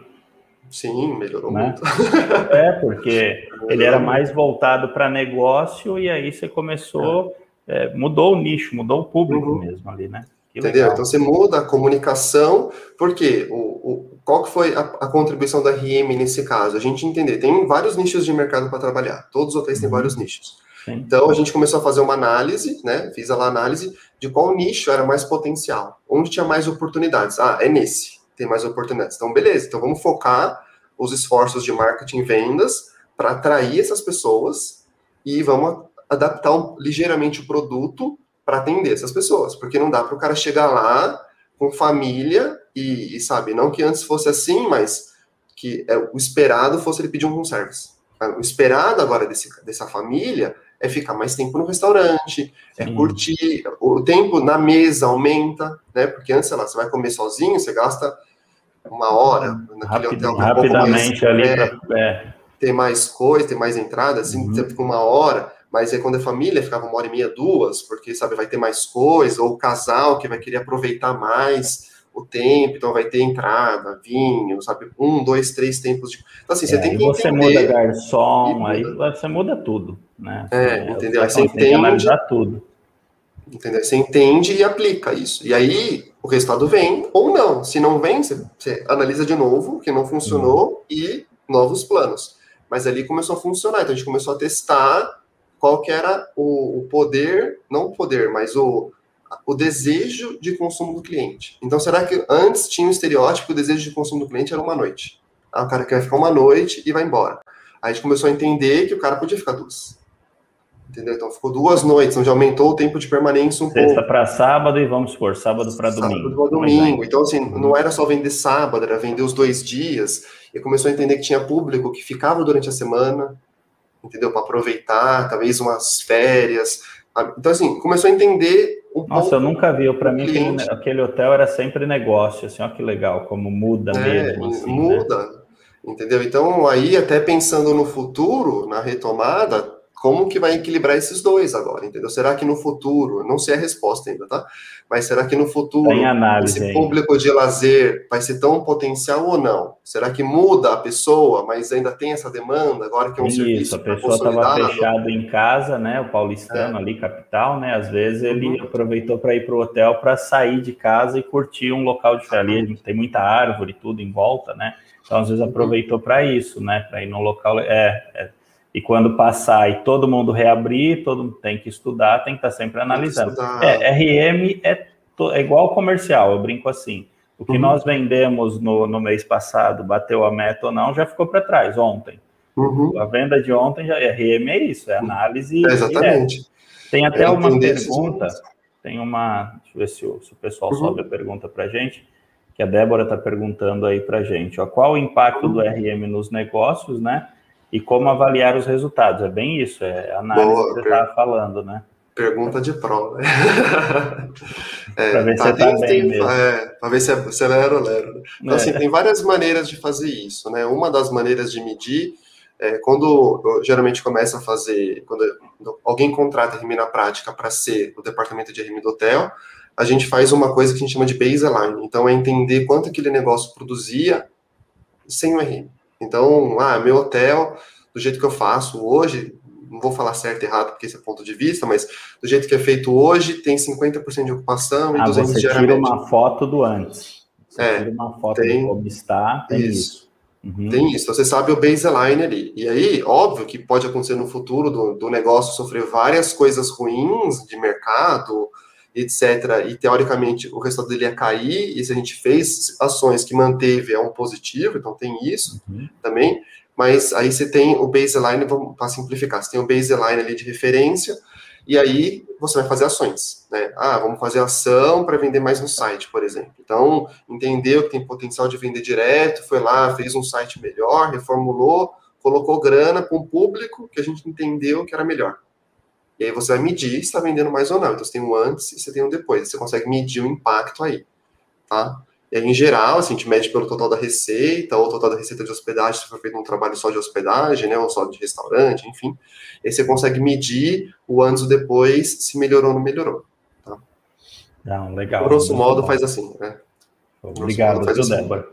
B: Sim, melhorou né? muito.
A: É, porque ele era mais voltado para negócio e aí você começou, é. É, mudou o nicho, mudou o público uhum. mesmo ali, né?
B: Que Entendeu? Legal. Então você muda a comunicação, porque o, o, qual que foi a, a, contribuição da RM nesse caso? A gente entender, tem vários nichos de mercado para trabalhar, todos os hotéis uhum. têm vários nichos. Sim. Então a gente começou a fazer uma análise, né? Fiz a análise de qual nicho era mais potencial, onde tinha mais oportunidades. Ah, é nesse, tem mais oportunidades. Então, beleza, então vamos focar os esforços de marketing e vendas para atrair essas pessoas e vamos adaptar um, ligeiramente o produto para atender essas pessoas, porque não dá para o cara chegar lá com família e, e, sabe, não que antes fosse assim, mas que é, o esperado fosse ele pedir um service. O esperado agora desse, dessa família é ficar mais tempo no restaurante, é Sim. é curtir, o tempo na mesa aumenta, né? Porque antes, sei lá, você vai comer sozinho, você gasta uma hora
A: naquele Rapid, hotel. Rapidamente um ali é, pra, é.
B: Tem mais coisa, tem mais entrada, assim, uhum. você fica uma hora, mas aí quando é família, ficava uma hora e meia, duas, porque, sabe, vai ter mais coisa, ou o casal que vai querer aproveitar mais o tempo, então vai ter entrada, vinho, sabe, um, dois, três tempos de... Então, assim,
A: é,
B: você tem que
A: você muda garçom, aí você muda tudo, né?
B: É, é entendeu? Aí você entende... Tem que
A: analisar tudo.
B: Entendeu? Você entende e aplica isso. E aí, o resultado vem ou não. Se não vem, você, você analisa de novo, o que não funcionou, uhum. e novos planos. Mas ali começou a funcionar, então a gente começou a testar qual que era o, o poder, não o poder, mas o, o desejo de consumo do cliente. Então, será que antes tinha um estereótipo que o desejo de consumo do cliente era uma noite? Ah, o cara quer ficar uma noite e vai embora. Aí a gente começou a entender que o cara podia ficar duas. Entendeu? Então ficou duas noites, onde aumentou o tempo de permanência um
A: Sexta pouco. Sexta para sábado e vamos supor, sábado para domingo. Sábado
B: para domingo. Então, assim, não era só vender sábado, era vender os dois dias. E começou a entender que tinha público que ficava durante a semana, entendeu? Para aproveitar, talvez umas férias. Então, assim, começou a entender
A: um Nossa, eu nunca vi. Para mim, aquele, aquele, hotel era sempre negócio, assim, olha que legal, como muda é, mesmo. Assim,
B: né? muda, né? entendeu? Então, aí, até pensando no futuro, na retomada, como que vai equilibrar esses dois agora, entendeu? Será que no futuro, não sei a resposta ainda, tá? Mas será que no futuro
A: análise,
B: esse público de lazer vai ser tão potencial ou não? Será que muda a pessoa, mas ainda tem essa demanda agora que é um
A: Isso,
B: serviço
A: a pessoa estava fechado em casa, né? O paulistano é. ali, capital, né? Às vezes ele uhum. aproveitou para ir para o hotel para sair de casa e curtir um local diferente. Ali tem muita árvore, tudo em volta, né? Então às vezes uhum. aproveitou para isso, né? Para ir no local é, é e quando passar e todo mundo reabrir, todo mundo tem que estudar, tem que estar sempre analisando. É, RM é, é igual comercial, eu brinco assim. O que uhum. nós vendemos no, no mês passado, bateu a meta ou não, já ficou para trás ontem. Uhum. A venda de ontem já é RM é isso, é análise.
B: É exatamente.
A: Tem até é uma pergunta, tem uma, deixa eu ver se o, se o pessoal uhum. sobe a pergunta para a gente, que a Débora está perguntando aí para a gente, ó, qual o impacto do RM nos negócios, né? E como avaliar os resultados. É bem isso, é a análise Boa, que você estava falando, né?
B: Pergunta de prova.
A: é, para ver tá se você está bem mesmo. É,
B: para ver se, é, se é lero ou lero. Né? Então, é. assim, tem várias maneiras de fazer isso, né? Uma das maneiras de medir é quando eu, geralmente começa a fazer, quando alguém contrata RM na prática para ser o departamento de RM do hotel, a gente faz uma coisa que a gente chama de baseline. Então, é entender quanto aquele negócio produzia sem o RM. Então, ah, meu hotel, do jeito que eu faço hoje, não vou falar certo e errado porque esse é ponto de vista, mas do jeito que é feito hoje, tem 50% de ocupação
A: e ah, 200 você tira uma foto do antes. Você é, tira uma foto tem, de como está, tem isso. isso.
B: Uhum. Tem isso, você sabe o baseline ali. E aí, óbvio que pode acontecer no futuro do, do negócio sofrer várias coisas ruins de mercado, etc. E teoricamente o resultado dele ia cair, e se a gente fez ações que manteve é um positivo, então tem isso uhum. também. mas aí você tem o baseline, para simplificar, você tem o baseline ali de referência, e aí você vai fazer ações, né? Ah, vamos fazer ação para vender mais no site, por exemplo. Então, entendeu que tem potencial de vender direto, foi lá, fez um site melhor, reformulou, colocou grana com o público que a gente entendeu que era melhor. E aí você vai medir se está vendendo mais ou não. Então você tem um antes e você tem um depois. Você consegue medir o impacto aí, tá? E aí, em geral, assim, a gente mede pelo total da receita, ou total da receita de hospedagem, se for feito um trabalho só de hospedagem, né, ou só de restaurante, enfim. Aí você consegue medir o antes e o depois, se melhorou ou não melhorou. Tá?
A: Não, legal.
B: Grosso modo, bom. faz assim, né?
A: Obrigado, viu, assim. Débora?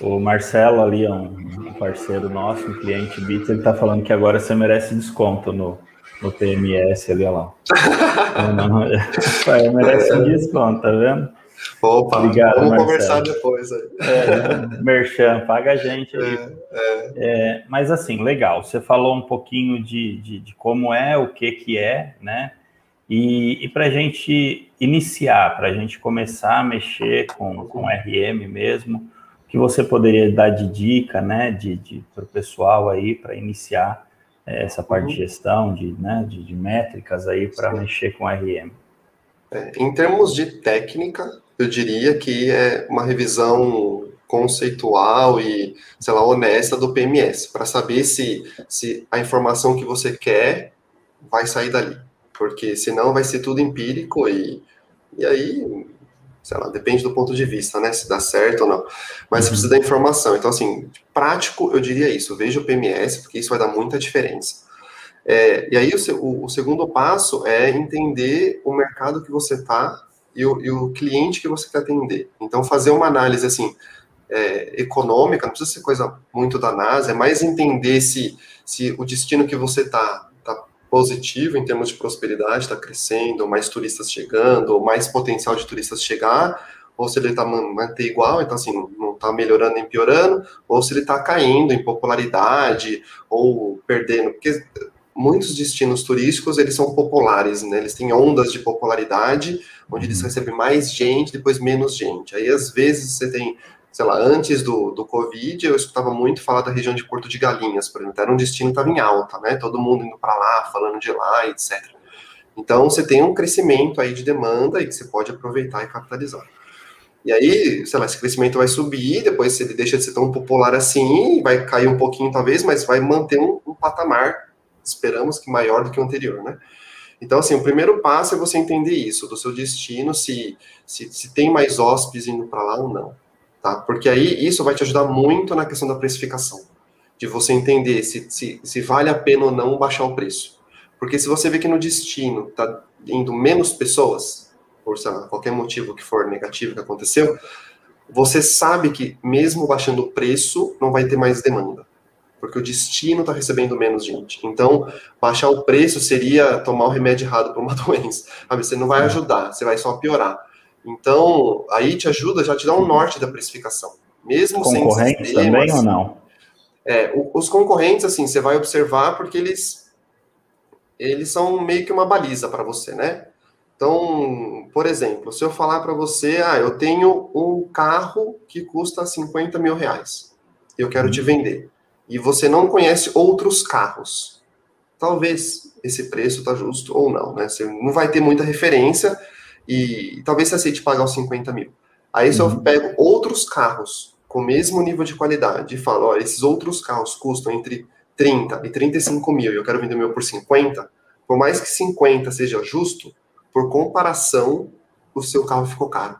A: O Marcelo ali um parceiro nosso, um cliente Bits, ele está falando que agora você merece desconto no, no PMS ali, olha lá. não, é, merece um desconto, tá vendo?
B: Opa, Obrigado, vamos Marcelo. conversar depois. Aí.
A: É, merchan, paga a gente aí. É, é. É, mas assim, legal, você falou um pouquinho de, de, de como é, o que que é, né? E, e para a gente iniciar, para a gente começar a mexer com, com RM mesmo, o que você poderia dar de dica, né, de, de para o pessoal aí, para iniciar essa parte uhum. de gestão, de, né, de, de métricas aí para mexer com RM?
B: É, em termos de técnica, eu diria que é uma revisão conceitual e, sei lá, honesta do PMS, para saber se, se a informação que você quer vai sair dali. Porque senão vai ser tudo empírico e, e aí, sei lá, depende do ponto de vista, né? Se dá certo ou não. Mas você precisa da informação. Então, assim, prático, eu diria isso. Veja o PMS, porque isso vai dar muita diferença. É, e aí, o, o, segundo passo é entender o mercado que você está e o, e o cliente que você quer atender. Então, fazer uma análise assim é, econômica, não precisa ser coisa muito da NASA, é mais entender se, se o destino que você está tá positivo em termos de prosperidade, está crescendo, mais turistas chegando, mais potencial de turistas chegar, ou se ele está manter igual, então assim, não está melhorando nem piorando, ou se ele está caindo em popularidade, ou perdendo, porque muitos destinos turísticos, eles são populares, né? Eles têm ondas de popularidade, onde eles uhum. recebem mais gente, depois menos gente. Aí, às vezes, você tem, sei lá, antes do, do Covid, eu escutava muito falar da região de Porto de Galinhas, por exemplo. Era um destino que estava em alta, né? Todo mundo indo para lá, falando de lá, etc. Então, você tem um crescimento aí de demanda e que você pode aproveitar e capitalizar. E aí, sei lá, esse crescimento vai subir, depois ele deixa de ser tão popular assim, vai cair um pouquinho talvez, mas vai manter um, um patamar esperamos que maior do que o anterior, né? Então, assim, o primeiro passo é você entender isso, do seu destino, se, se, se tem mais hóspedes indo para lá ou não, tá? Porque aí isso vai te ajudar muito na questão da precificação, de você entender se, se, se vale a pena ou não baixar o preço. Porque se você vê que no destino tá indo menos pessoas, por lá, qualquer motivo que for negativo que aconteceu, você sabe que mesmo baixando o preço, não vai ter mais demanda porque o destino está recebendo menos gente. Então, baixar o preço seria tomar o remédio errado para uma doença. Você não vai ajudar, você vai só piorar. Então, aí te ajuda, já te dá um norte da precificação. Mesmo
A: concorrentes sem também ou não?
B: É, os concorrentes, assim, você vai observar porque eles, eles são meio que uma baliza para você, né? Então, por exemplo, se eu falar para você, ah, eu tenho um carro que custa 50 mil reais, eu quero te uhum. vender e você não conhece outros carros. Talvez esse preço está justo ou não, né? Você não vai ter muita referência e talvez você aceite pagar os 50 mil. Aí se eu uhum. pego outros carros com o mesmo nível de qualidade e falo, ó, esses outros carros custam entre 30 e 35 mil e eu quero vender o meu por 50, por mais que 50 seja justo, por comparação, o seu carro ficou caro.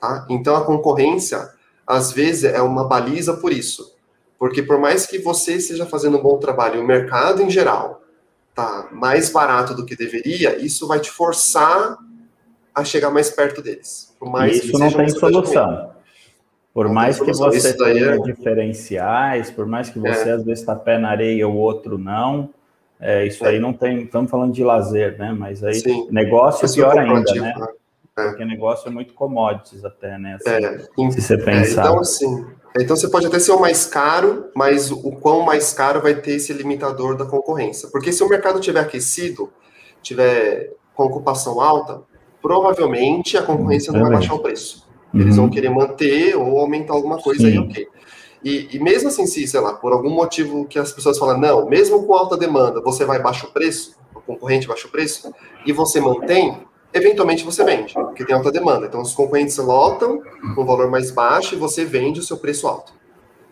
B: Tá? Então a concorrência, às vezes, é uma baliza por isso. Porque por mais que você esteja fazendo um bom trabalho, o mercado em geral tá mais barato do que deveria, isso vai te forçar a chegar mais perto deles.
A: Por mais isso não tem solução. Por não mais que você tenha é... diferenciais, por mais que você é. às vezes está pé na areia o outro não, é, isso é. aí não tem. Estamos falando de lazer, né? Mas aí Sim. negócio é pior ainda, né? né? Porque negócio é muito commodities até, né? Assim,
B: é. se você pensar. então, assim, então você pode até ser o mais caro, mas o quão mais caro vai ter esse limitador da concorrência. Porque se o mercado tiver aquecido, tiver com ocupação alta, provavelmente a concorrência não vai baixar o preço. Eles vão uhum. querer manter ou aumentar alguma coisa Sim. aí, ok. E, e, mesmo assim, se, sei lá, por algum motivo que as pessoas falam, não, mesmo com alta demanda, você vai baixo preço, o concorrente baixa o preço, e você mantém, eventualmente você vende, porque tem alta demanda. Então, os concorrentes lotam com um valor mais baixo e você vende o seu preço alto.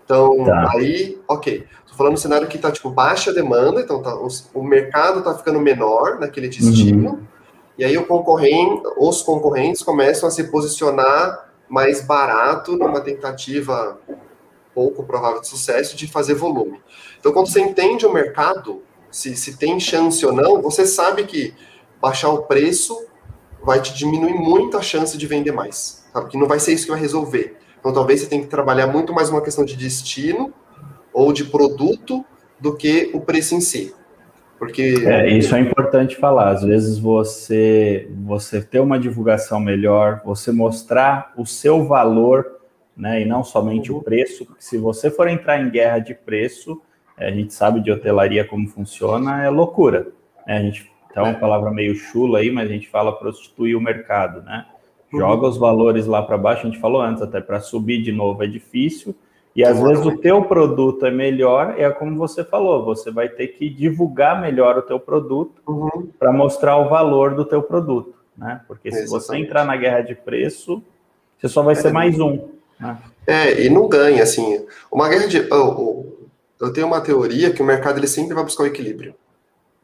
B: Então, tá. aí, ok. Tô falando um cenário que tá, tipo, baixa demanda, então tá, os, o mercado tá ficando menor naquele destino, uhum. E aí o concorrente, os concorrentes começam a se posicionar mais barato numa tentativa pouco provável de sucesso de fazer volume. Então, quando você entende o mercado, se, se tem chance ou não, você sabe que baixar o preço vai te diminuir muito a chance de vender mais. Sabe? Que não vai ser isso que vai resolver. Então, talvez você tenha que trabalhar muito mais uma questão de destino ou de produto do que o preço em si. Porque...
A: É, isso é importante falar. Às vezes você, você ter uma divulgação melhor, você mostrar o seu valor né? E não somente uhum. o preço, porque se você for entrar em guerra de preço, a gente sabe de hotelaria como funciona, é loucura. Né? A gente tá uma palavra meio chula aí, mas a gente fala prostituir o mercado, né? Uhum. Joga os valores lá para baixo, a gente falou antes, até para subir de novo é difícil. E às vezes o teu produto é melhor, é como você falou, você vai ter que divulgar melhor o teu produto uhum. para mostrar o valor do teu produto, né? Porque se Exatamente. você entrar na guerra de preço, você só vai é ser mais um.
B: É, e não ganha, assim. Uma guerra de. Eu, eu tenho uma teoria que o mercado ele sempre vai buscar o equilíbrio.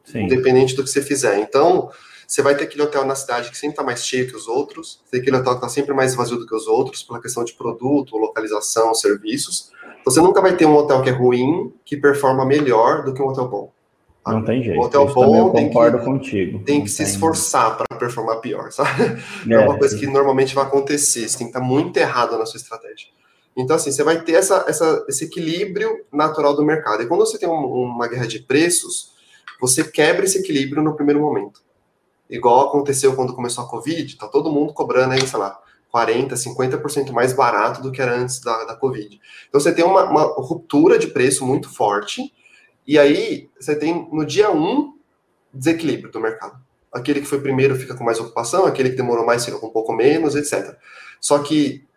B: Sim. Independente do que você fizer. Então, você vai ter aquele hotel na cidade que sempre está mais cheio que os outros, tem aquele hotel que está sempre mais vazio do que os outros, pela questão de produto, localização, serviços. Você nunca vai ter um hotel que é ruim que performa melhor do que um hotel bom.
A: Não tem jeito. O hotel Isso bom eu concordo tem que, contigo.
B: Tem que se esforçar para performar pior, sabe? É, é uma coisa que normalmente vai acontecer. Você tem que estar muito errado na sua estratégia. Então, assim, você vai ter essa, essa, esse equilíbrio natural do mercado. E quando você tem um, uma guerra de preços, você quebra esse equilíbrio no primeiro momento. Igual aconteceu quando começou a Covid, tá todo mundo cobrando aí, sei lá, 40%, 50% mais barato do que era antes da, da Covid. Então, você tem uma, uma ruptura de preço muito forte, e aí, você tem no dia 1 um, desequilíbrio do mercado. Aquele que foi primeiro fica com mais ocupação, aquele que demorou mais fica com um pouco menos, etc. Só que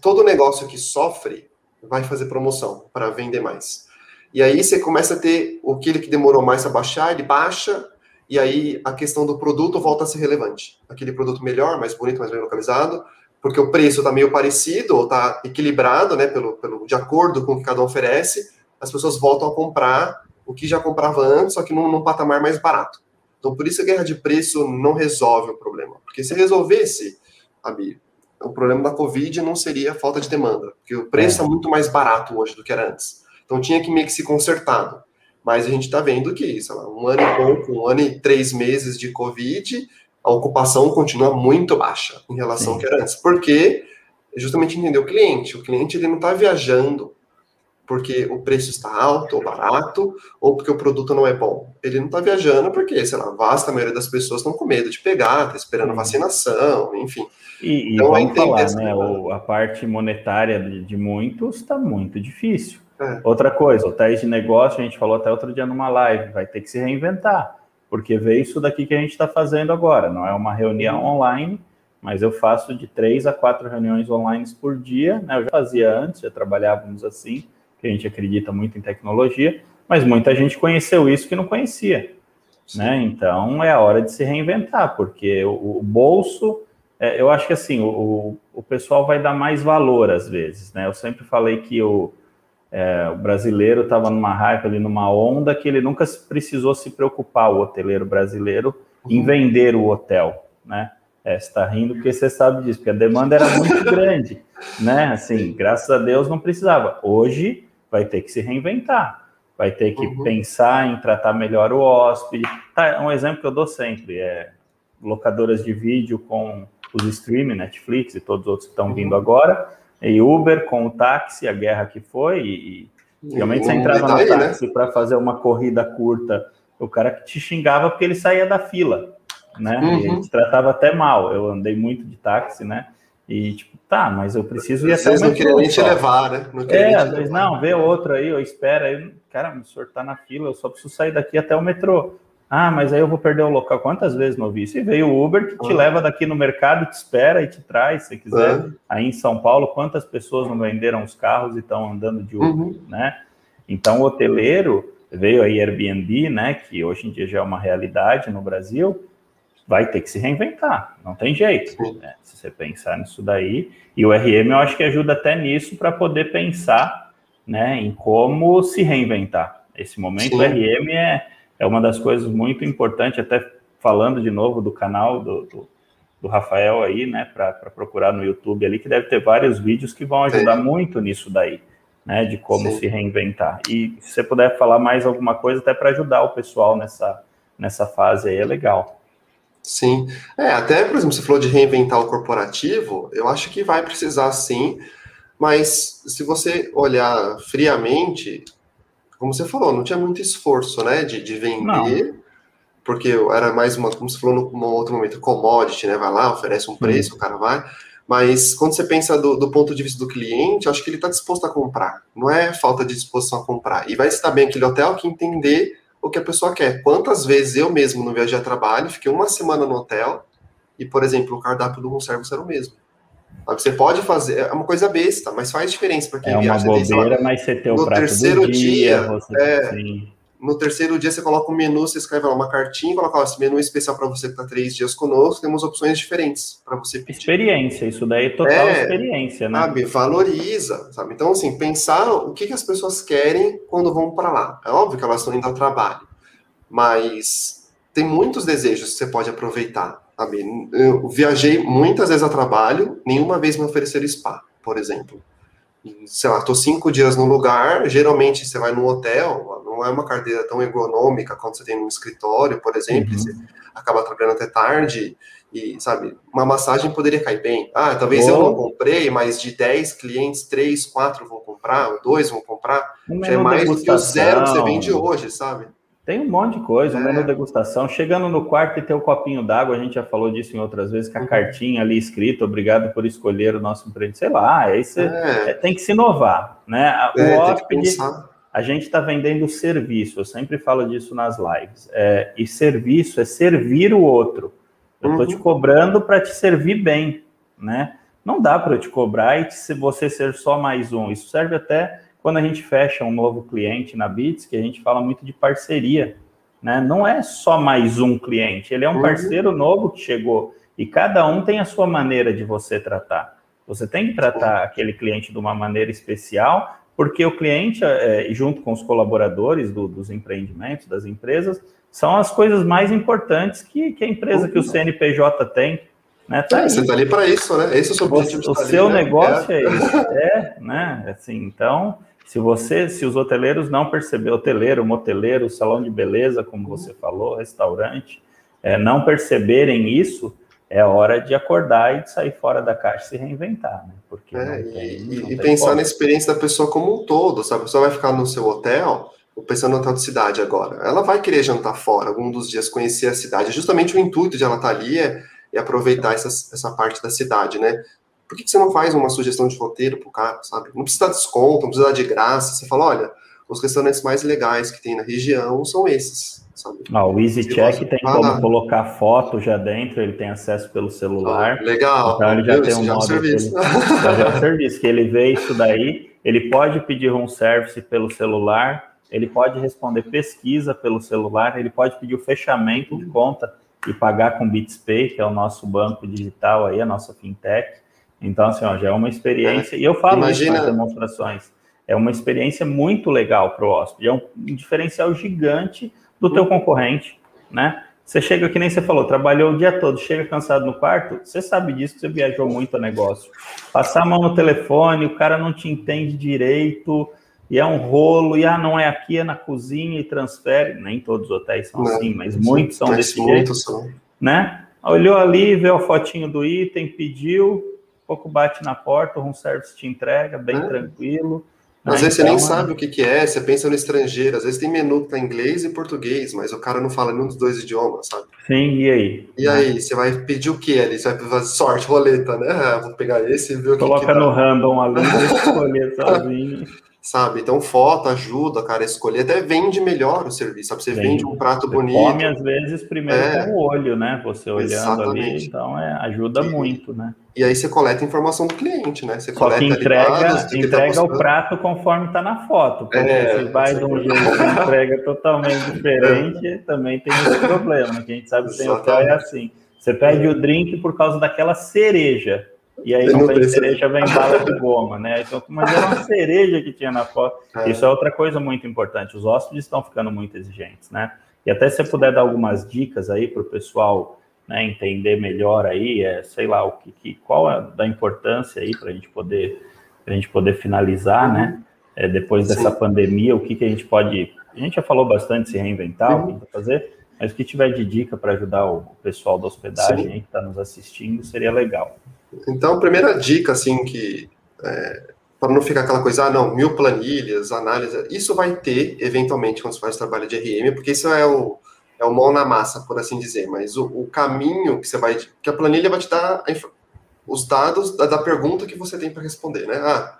B: todo negócio que sofre vai fazer promoção para vender mais. E aí você começa a ter aquele que demorou mais a baixar, ele baixa, e aí a questão do produto volta a ser relevante. Aquele produto melhor, mais bonito, mais bem localizado, porque o preço está meio parecido, ou está equilibrado, né, pelo, pelo, de acordo com o que cada um oferece, as pessoas voltam a comprar o que já comprava antes, só que num, num patamar mais barato. Então, por isso a guerra de preço não resolve o problema. Porque se resolvesse, Abi, o problema da Covid não seria a falta de demanda, porque o preço é. é muito mais barato hoje do que era antes. Então, tinha que meio que se consertado. Mas a gente está vendo que, sei lá, um ano e pouco, um ano e três meses de Covid, a ocupação continua muito baixa em relação Sim. ao que era antes. Porque justamente entender o cliente. O cliente ele não está viajando porque o preço está alto ou barato, ou porque o produto não é bom. Ele não está viajando porque, sei lá, a vasta maioria das pessoas estão com medo de pegar, está esperando vacinação, enfim.
A: E, e então, vamos falar, né, a parte monetária de, de muitos está muito difícil. É. Outra coisa, hotéis de negócio, a gente falou até outro dia numa live, vai ter que se reinventar, porque veio isso daqui que a gente está fazendo agora, não é uma reunião online, mas eu faço de três a quatro reuniões online por dia, né? Eu já fazia antes, já trabalhávamos assim, que a gente acredita muito em tecnologia, mas muita gente conheceu isso que não conhecia. Né? Então é a hora de se reinventar, porque o, o bolso, é, eu acho que assim, o, o pessoal vai dar mais valor às vezes. Né? Eu sempre falei que o, é, o brasileiro estava numa hype ali, numa onda que ele nunca precisou se preocupar, o hoteleiro brasileiro, em uhum. vender o hotel. Né? É, você está rindo porque você sabe disso, porque a demanda era muito grande, né? Assim, graças a Deus não precisava. Hoje vai ter que se reinventar, vai ter que uhum. pensar em tratar melhor o hóspede. Tá, um exemplo que eu dou sempre é locadoras de vídeo com os streaming, Netflix e todos os outros que estão uhum. vindo agora, e Uber com o táxi, a guerra que foi, e, realmente você entrava no né? táxi né? para fazer uma corrida curta, o cara que te xingava porque ele saía da fila, né? Uhum. E te tratava até mal. Eu andei muito de táxi, né? E, tipo, tá, mas eu preciso ir
B: até Vocês não queriam nem te levar, né?
A: Não é, às vezes, não, vê outro aí, ou espera aí. Cara, o senhor tá na fila, eu só preciso sair daqui até o metrô. Ah, mas aí eu vou perder o local. Quantas vezes não vi isso? E veio o Uber que te ah. leva daqui no mercado, te espera e te traz, se quiser. É. Aí em São Paulo, quantas pessoas não venderam os carros e estão andando de Uber, uhum. né? Então, o hoteleiro, veio aí Airbnb, né, que hoje em dia já é uma realidade no Brasil, vai ter que se reinventar, não tem jeito, né? se você pensar nisso daí. E o RM eu acho que ajuda até nisso para poder pensar, né, em como se reinventar. Esse momento Sim. o RM é é uma das coisas muito importantes, até falando de novo do canal do, do, do Rafael aí, né, para procurar no YouTube ali, que deve ter vários vídeos que vão ajudar Sim. muito nisso daí, né, de como Sim. se reinventar. E se você puder falar mais alguma coisa, até para ajudar o pessoal nessa, nessa fase aí, é legal.
B: Sim. É, até, por exemplo, você falou de reinventar o corporativo, eu acho que vai precisar sim, mas se você olhar friamente, como você falou, não tinha muito esforço, né, de, de vender, não. porque era mais uma, como você falou no, outro momento, commodity, né, vai lá, oferece um preço, Sim. o cara vai, mas quando você pensa do, do, ponto de vista do cliente, acho que ele está disposto a comprar, não é falta de disposição a comprar, e vai estar bem aquele hotel que entender o que a pessoa quer. Quantas vezes eu mesmo no viajei a trabalho, fiquei uma semana no hotel, e, por exemplo, o cardápio do service era o mesmo. Você pode fazer, é uma coisa besta, mas faz diferença para quem
A: é
B: viaja.
A: É uma bobeira, mas você tem o
B: no
A: prato
B: terceiro dia,
A: dia você,
B: é, no terceiro dia você coloca um menu, você escreve lá uma cartinha, coloca ó, esse menu especial para você que está três dias conosco, temos opções diferentes para você
A: pedir. Experiência, isso daí é total é, experiência, né?
B: Sabe, valoriza, sabe? Então, assim, pensar o que, que as pessoas querem quando vão para lá. É óbvio que elas estão indo ao trabalho, mas tem muitos desejos que você pode aproveitar. Sabe? Eu viajei muitas vezes a trabalho, nenhuma vez me ofereceram spa, por exemplo. Sei lá, estou cinco dias no lugar, geralmente você vai num hotel, não é uma cadeira tão ergonômica quanto você tem no escritório, por exemplo, uhum. você acaba trabalhando até tarde, e, sabe, uma massagem poderia cair bem. Ah, talvez oh. eu não comprei, mas de 10 clientes, 3, 4 vão comprar, 2 vão comprar, já é mais do que o zero que você vende hoje, sabe?
A: Tem um monte de coisa, é. um menu degustação. Chegando no quarto e ter o um copinho d'água, a gente já falou disso em outras vezes, com a uhum. cartinha ali escrita, obrigado por escolher o nosso empreendimento. Sei lá, aí você é. É, tem que se inovar, né? O é, hóspede, a gente está vendendo serviço, eu sempre falo disso nas lives. É, e serviço é servir o outro. Eu estou uhum. te cobrando para te servir bem, né? Não dá para eu te cobrar e te, você ser só mais um. Isso serve até quando a gente fecha um novo cliente na Bits, que a gente fala muito de parceria, né? Não é só mais um cliente, ele é um uhum. parceiro novo que chegou e cada um tem a sua maneira de você tratar. Você tem que tratar aquele cliente de uma maneira especial, porque o cliente, é, junto com os colaboradores do, dos empreendimentos, das empresas, são as coisas mais importantes que, que a empresa, que o CNPJ tem. Né?
B: Tá é, você está ali para isso, né? Esse é o seu objetivo.
A: O, seu ali, né? negócio é. é isso, é, né? Assim, então, se você, se os hoteleiros não perceberem, hoteleiro, moteleiro, salão de beleza, como você falou, restaurante, é, não perceberem isso, é hora de acordar e de sair fora da caixa e se reinventar, né?
B: Porque é, tem, e, e pensar na experiência da pessoa como um todo, sabe? A pessoa vai ficar no seu hotel, pensando no hotel de cidade agora, ela vai querer jantar fora algum dos dias, conhecer a cidade. Justamente o intuito de ela estar tá ali é, é aproveitar essa, essa parte da cidade, né? Por que, você não faz uma sugestão de roteiro pro cara, sabe? Não precisa dar desconto, não precisa dar de graça. Você fala, olha, os restaurantes mais legais que tem na região são esses, sabe?
A: Ah, o EasyCheck tem como lá. colocar foto já dentro, ele tem acesso pelo celular.
B: Ah, legal.
A: Então ele já tem um já é modo... serviço. Ele, já é um serviço, que ele vê isso daí, ele pode pedir um service pelo celular, ele pode responder pesquisa pelo celular, ele pode pedir o fechamento de conta e pagar com BitsPay, que é o nosso banco digital aí, a nossa fintech. Então, assim, ó, já é uma experiência, e eu falo Imagina... isso nas demonstrações, é uma experiência muito legal para o hóspede, é um diferencial gigante do teu concorrente, né? Você chega, que nem você falou, trabalhou o dia todo, chega cansado no quarto, você sabe disso, que você viajou muito a negócio. Passar a mão no telefone, o cara não te entende direito, e é um rolo, e ah, não é aqui, é na cozinha, e transfere. Nem todos os hotéis são não, assim, mas muitos são desse jeito. São. Né? Olhou ali, viu a fotinho do item, pediu, pouco bate na porta, o room service te entrega, bem é. tranquilo.
B: Às vezes então, você nem sabe o que, que é, você pensa no estrangeiro, às vezes tem menu que tá em inglês e português, mas o cara não fala nenhum dos dois idiomas, sabe?
A: Sim, e aí?
B: E aí, você vai pedir o que ali? Você vai fazer sorte, roleta, né? Ah, vou pegar esse e ver o
A: Coloca
B: que
A: Coloca no random ali, escolher sozinho.
B: Sabe? Então, foto ajuda, cara, a escolher, até vende melhor o serviço, sabe? Você vende, vende um prato
A: você
B: bonito.
A: Come, às vezes, primeiro é, com o olho, né? Você olhando exatamente. ali, então é, ajuda
B: e,
A: muito, né?
B: E aí você coleta informação do cliente, né? Você
A: Só coleta que entrega, dados, que entrega tá o prato conforme está na foto, porque é, se vai de um jeito que entrega totalmente diferente, é. também tem esse problema, que a gente sabe que tem hotel é assim. Você pede o drink por causa daquela cereja, e aí não tem cereja, vem bala de goma, né? Então, mas era uma cereja que tinha na foto. É. Isso é outra coisa muito importante. Os hóspedes estão ficando muito exigentes, né? E até se você puder dar algumas dicas aí para o pessoal né, entender melhor aí, é, sei lá, o que, que qual é da importância aí para a gente poder a gente poder finalizar, né? uhum. né? É, depois dessa Sim. pandemia, o que, que a gente pode. A gente já falou bastante se reinventar, uhum. o que fazer, mas o que tiver de dica para ajudar o pessoal da hospedagem aí que está nos assistindo seria legal.
B: Então, a primeira dica, assim, que é, para não ficar aquela coisa, ah, não, mil planilhas, análise, isso vai ter, eventualmente, quando você faz trabalho de RM, porque isso é o, é o mão na massa, por assim dizer, mas o, o caminho que você vai, que a planilha vai te dar os dados da, da pergunta que você tem para responder, né? Ah,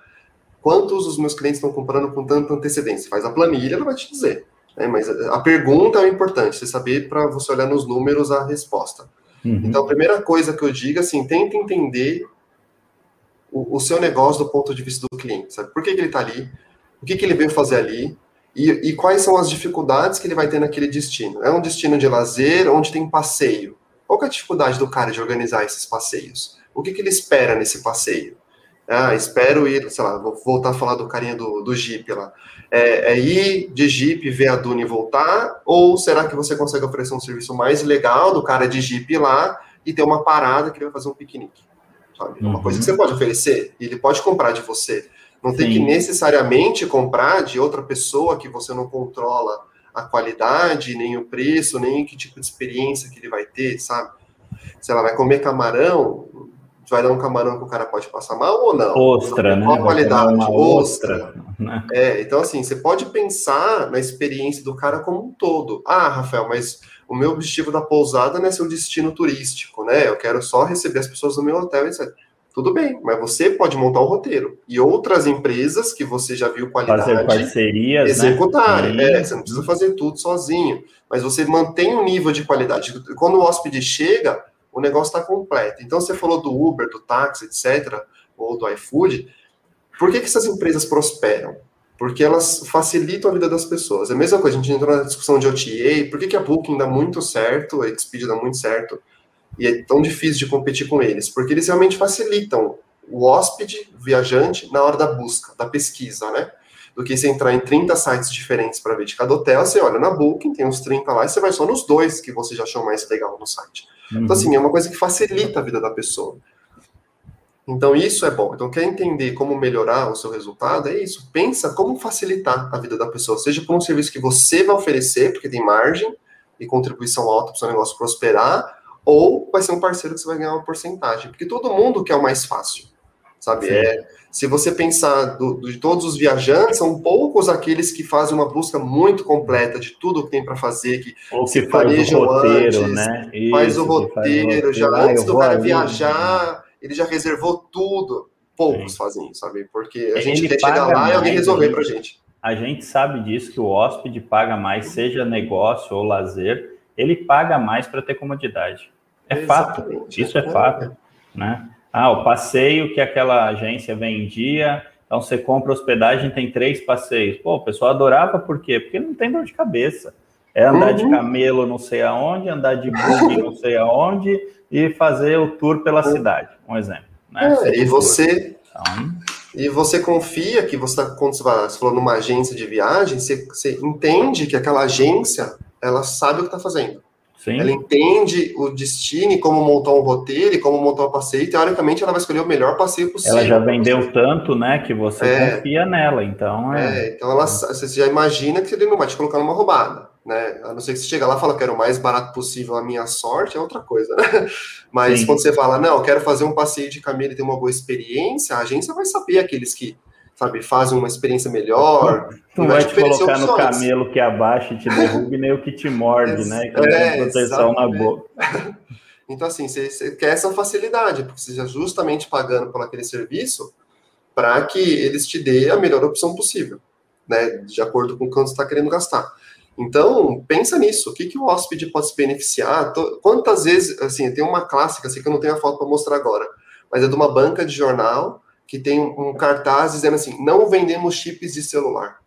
B: quantos os meus clientes estão comprando com tanta antecedência? Faz a planilha, ela vai te dizer. Né? Mas a pergunta é importante, você saber para você olhar nos números a resposta. Uhum. Então, a primeira coisa que eu digo, assim, tenta entender o, o, seu negócio do ponto de vista do cliente, sabe? Por que, que ele está ali? O que, que ele veio fazer ali? E, e, quais são as dificuldades que ele vai ter naquele destino? É um destino de lazer, onde tem passeio. Qual é a dificuldade do cara de organizar esses passeios? O que, que ele espera nesse passeio? Ah, espero ir, sei lá, vou voltar a falar do carinha do, do Jeep lá. É, é, ir de Jeep, ver a Duna e voltar? Ou será que você consegue oferecer um serviço mais legal do cara de Jeep ir lá e ter uma parada que ele vai fazer um piquenique? Sabe? Uhum. Uma coisa que você pode oferecer e ele pode comprar de você. Não Sim. tem que necessariamente comprar de outra pessoa que você não controla a qualidade, nem o preço, nem que tipo de experiência que ele vai ter, sabe? Se ela vai comer camarão, vai dar um camarão que o cara pode passar mal ou não?
A: Ostra,
B: né? Qual a qualidade? Ostra. ostra. Né? É, então, assim, você pode pensar na experiência do cara como um todo. Ah, Rafael, mas o meu objetivo da pousada não é ser um destino turístico, né? Eu quero só receber as pessoas no meu hotel, etc. Tudo bem, mas você pode montar o um roteiro. E outras empresas que você já viu qualidade.
A: Fazer parcerias. Né?
B: Executarem. Né? É, você não precisa fazer tudo sozinho. Mas você mantém um nível de qualidade. Quando o hóspede chega, o negócio está completo. Então, você falou do Uber, do táxi, etc., ou do iFood. Por que, que essas empresas prosperam? Porque elas facilitam a vida das pessoas. É a mesma coisa, a gente entrou na discussão de OTA, por que, que a Booking dá muito certo, a Expedia dá muito certo, e é tão difícil de competir com eles? Porque eles realmente facilitam o hóspede, o viajante, na hora da busca, da pesquisa, né? Do que você entrar em 30 sites diferentes para ver de cada hotel, você olha na Booking, tem uns 30 lá, e você vai só nos dois que você já achou mais legal no site. Então, uhum. Então, assim, é uma coisa que facilita a vida da pessoa. Então, isso é bom. Então, quer entender como melhorar o seu resultado? É isso. Pensa como facilitar a vida da pessoa, seja por um serviço que você vai oferecer, porque tem margem e contribuição alta para o seu negócio prosperar, ou vai ser um parceiro que você vai ganhar uma porcentagem. Porque todo mundo quer o mais fácil, sabe? É, se você pensar do, de todos os viajantes, são poucos aqueles que fazem uma busca muito completa de tudo que tem para fazer, que
A: Ou se faz o roteiro, antes, né?
B: Isso, faz o roteiro, já ah, antes do cara ali, viajar, ele já reservou tudo. Poucos Sim. fazem isso, sabe? Porque a gente quer chegar lá e alguém resolver para gente.
A: A gente sabe disso que o hóspede paga mais, seja negócio ou lazer, ele paga mais para ter comodidade. É Exatamente. fato, isso é, é fato, né? Ah, o passeio que aquela agência vendia, então você compra hospedagem, tem três passeios. Pô, o pessoal adorava por quê? Porque não tem dor de cabeça. É andar uhum. de camelo não sei aonde, andar de bug não sei aonde e fazer o tour pela cidade, um exemplo. Né?
B: É, e você então... e você confia que você está quando você, vai, você falou numa agência de viagem, você, você entende que aquela agência ela sabe o que está fazendo. Sim. Ela entende o destino como montar um roteiro como montar um passeio, e teoricamente ela vai escolher o melhor passeio possível.
A: Ela já vendeu tanto, né, que você é, confia nela, então
B: é... é... então ela, você já imagina que ele não vai te colocar numa roubada, né, a não ser que você chega lá e fala, quero o mais barato possível a minha sorte, é outra coisa, né, mas Sim. quando você fala, não, quero fazer um passeio de camelo e ter uma boa experiência, a agência vai saber aqueles que sabe, fazem uma experiência melhor.
A: Não vai te colocar no camelo que abaixa e te derruba, nem o que te morde, né? É, proteção na boca.
B: Então, assim, você, você, quer essa facilidade, porque você já justamente pagando por aquele serviço, para que eles te dê a melhor opção possível, né, de acordo com o quanto você está querendo gastar. Então, pensa nisso, o que, que o hóspede pode se beneficiar? Quantas vezes, assim, tem uma clássica, assim, que eu não tenho a foto para mostrar agora, mas é de uma banca de jornal que tem um cartaz dizendo assim, não vendemos chips de celular.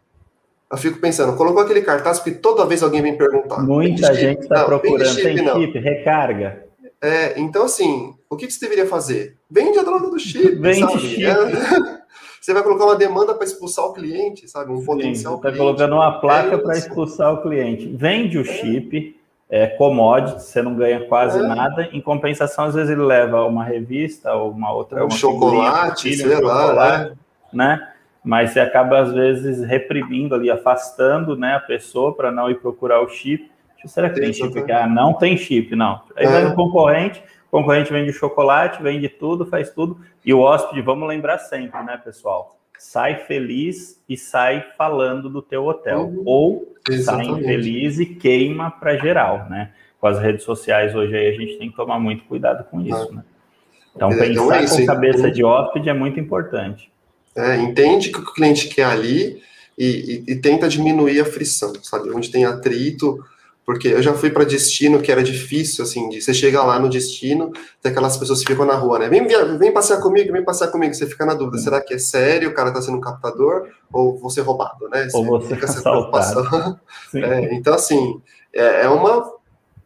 B: Eu fico pensando, colocou aquele cartaz porque toda vez alguém vem perguntar.
A: Muita gente está procurando, chip, tem não. chip, recarga.
B: É, então assim, o que, que você deveria fazer? Vende a droga do chip, Vende sabe? chip. É, você vai colocar uma demanda para expulsar o cliente, sabe? Um Sim, potencial
A: Está colocando uma placa é para expulsar o cliente. Vende o é. chip, é commodity, você não ganha quase é. nada. Em compensação, às vezes ele leva uma revista ou uma outra.
B: Um uma chocolate, filha, sei um lá, chocolate,
A: né? Mas você acaba, às vezes, reprimindo ali, afastando né, a pessoa para não ir procurar o chip. Será que tem, tem chip? Ah, não tem chip, não. Aí é. vai no concorrente, o concorrente vende chocolate, vende tudo, faz tudo. E o hóspede, vamos lembrar sempre, né, pessoal? Sai feliz e sai falando do teu hotel. Uhum. Ou Exatamente. sai infeliz e queima para geral, né? Com as redes sociais hoje aí a gente tem que tomar muito cuidado com isso, ah. né? Então, é, pensar é com cabeça de hóspede é muito importante.
B: É, entende que o cliente quer ali e, e, e, tenta diminuir a frição, sabe? Onde tem atrito, porque eu já fui para destino que era difícil, assim, de você chega lá no destino, tem aquelas pessoas que ficam na rua, né? Vem, vem passear comigo, vem passear comigo. Você fica na dúvida, será que é sério, o cara tá sendo um captador, ou vou ser roubado, né?
A: Você ou você fica essa preocupação.
B: É, então, assim, é, é, uma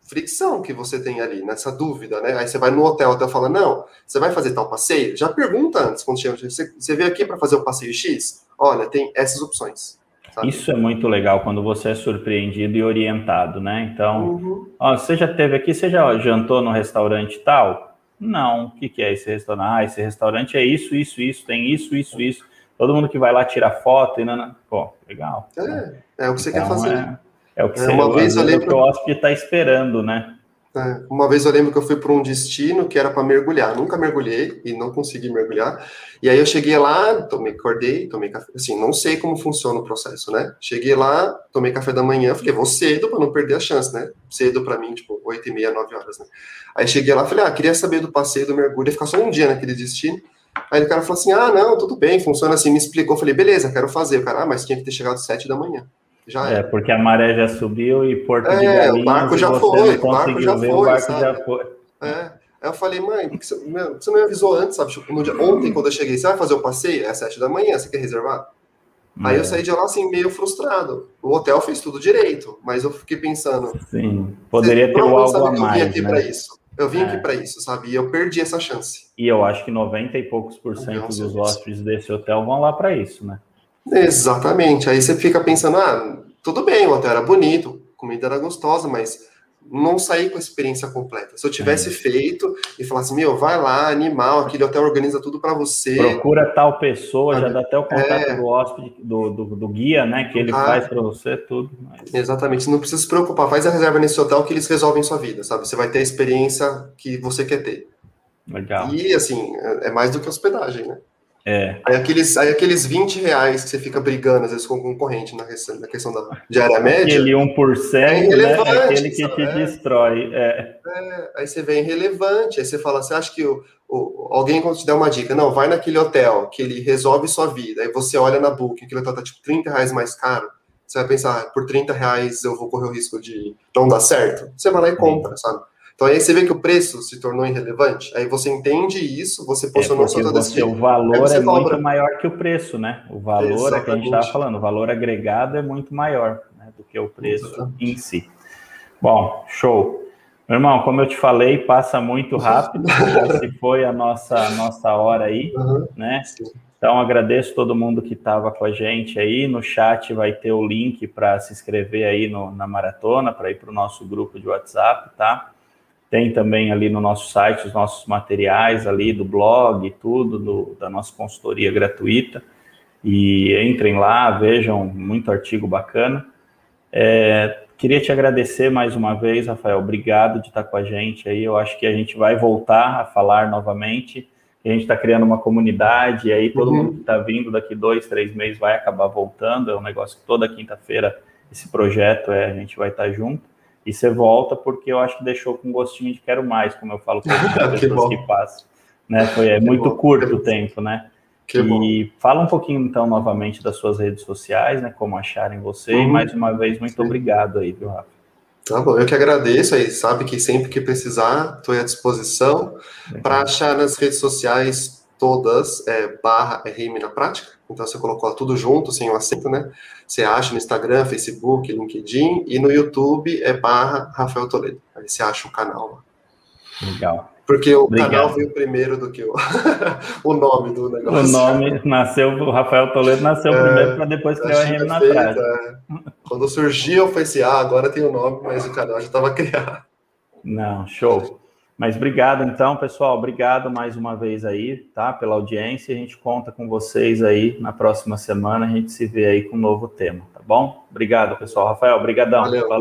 B: fricção que você tem ali, nessa dúvida, né? Aí você vai no hotel, o hotel fala, não, você vai fazer tal passeio? Já pergunta antes, quando chega, você, você veio aqui para fazer o passeio X? Olha, tem essas opções.
A: Sabe? Isso é muito legal quando você é surpreendido e orientado, né? Então, uhum. ó, você já teve aqui, você já jantou no restaurante tal? Não. O que, que é esse restaurante? Ah, esse restaurante é isso, isso, isso, tem isso, isso, isso. Todo mundo que vai lá tira foto e não, pô, legal.
B: É, é o que você então, quer fazer.
A: É, é o que é, você uma vez eu lembro... que o hóspede está esperando, né?
B: É, uma vez eu lembro que eu fui para um destino que era para mergulhar. Nunca mergulhei e não consegui mergulhar. E aí eu cheguei lá, tomei, acordei, tomei café. Assim, não sei como funciona o processo, né? Cheguei lá, tomei café da manhã, falei, vou cedo para não perder a chance, né? Cedo para mim, tipo, 8 e meia, 9 horas, né? Aí cheguei lá, falei, ah, queria saber do passeio do mergulho, ia ficar só um dia naquele destino. Aí o cara falou assim, ah, não, tudo bem, funciona assim. Me explicou, falei, beleza, quero fazer. O cara, ah, mas tinha que ter chegado às 7 da manhã.
A: Já é, porque a maré já subiu e Porto é, de
B: Galinhas... o barco já foi, o barco já ver, foi, o barco sabe? já foi. É. Aí eu falei, mãe, por que você, meu, você me avisou antes, sabe? Tipo, dia, ontem, quando eu cheguei, você vai fazer o passeio? É às sete da manhã, você quer reservar? É. Aí eu saí de lá, assim, meio frustrado. O hotel fez tudo direito, mas eu fiquei pensando...
A: Sim, poderia ter algo a mais,
B: Eu vim aqui
A: né?
B: para isso. Eu vim é. aqui para isso, sabe? E eu perdi essa chance.
A: E eu acho que 90 e poucos por cento dos hóspedes desse hotel vão lá para isso, né?
B: Exatamente. Aí você fica pensando, ah, tudo bem, o hotel era bonito, a comida era gostosa, mas não saí com a experiência completa. Se eu tivesse é. feito e falasse, meu, vai lá, animal, aquele hotel organiza tudo para você.
A: Procura tal pessoa, já dá até o contato é. do hóspede, do, do, do, guia, né? Que ele ah. faz para você tudo.
B: Mas... Exatamente, não precisa se preocupar, faz a reserva nesse hotel que eles resolvem sua vida, sabe? Você vai ter a experiência que você quer ter.
A: Legal.
B: E assim, é, é mais do que hospedagem, né?
A: É.
B: Aí aqueles, aí aqueles 20 reais que você fica brigando, às vezes, com o concorrente na questão, na questão da diária média.
A: Aquele 1%, é né? É aquele que te é. destrói. É.
B: é. aí você vê irrelevante, aí você fala, você acha que o, o, alguém quando te der uma dica, não, vai naquele hotel, que ele resolve sua vida, aí você olha na book, aquele hotel tá tipo 30 reais mais caro, você vai pensar, ah, por 30 reais eu vou correr o risco de não dar certo. Você vai lá e compra, sabe? Então aí você vê que o preço se tornou irrelevante, aí você entende isso, você posicionou é
A: sua toda você, O valor é muito maior que o preço, né? O valor Exatamente. é que a gente estava falando, o valor agregado é muito maior né, do que o preço Exatamente. em si. Bom, show. Meu irmão, como eu te falei, passa muito rápido, se foi a nossa, a nossa hora aí, uhum. né? Então, agradeço todo mundo que estava com a gente aí. No chat vai ter o link para se inscrever aí no, na maratona, para ir para o nosso grupo de WhatsApp, tá? Tem também ali no nosso site os nossos materiais ali do blog, tudo, do, da nossa consultoria gratuita. E entrem lá, vejam, muito artigo bacana. É, queria te agradecer mais uma vez, Rafael. Obrigado de estar com a gente aí. Eu acho que a gente vai voltar a falar novamente. A gente está criando uma comunidade, e aí todo uhum. mundo que está vindo daqui dois, três meses vai acabar voltando. É um negócio que toda quinta-feira esse projeto é, a gente vai estar junto. E você volta porque eu acho que deixou com gostinho de quero mais, como eu falo para as pessoas que passam. Né? Foi é muito bom, curto o tempo, né? Que e bom. fala um pouquinho, então, novamente das suas redes sociais, né? Como acharem você. Uhum. E mais uma vez, muito Sim. obrigado aí, viu, Rafa?
B: Tá bom, eu que agradeço aí, sabe que sempre que precisar, estou à disposição. Para achar nas redes sociais todas, é, barra RM na prática. Então você colocou tudo junto, sem o acento, né? Você acha no Instagram, Facebook, LinkedIn e no YouTube é barra Rafael Toledo. Aí você acha o canal
A: lá. Legal.
B: Porque o Obrigado. canal veio primeiro do que o, o nome do negócio.
A: O nome nasceu, o Rafael Toledo nasceu é, primeiro para depois criar o RM na prática.
B: É. Quando surgiu, eu falei assim: ah, agora tem o nome, mas o canal já estava criado.
A: Não, show. Mas obrigado então, pessoal. Obrigado mais uma vez aí, tá? Pela audiência. A gente conta com vocês aí na próxima semana. A gente se vê aí com um novo tema, tá bom? Obrigado, pessoal. Rafael, obrigadão. Valeu. Valeu.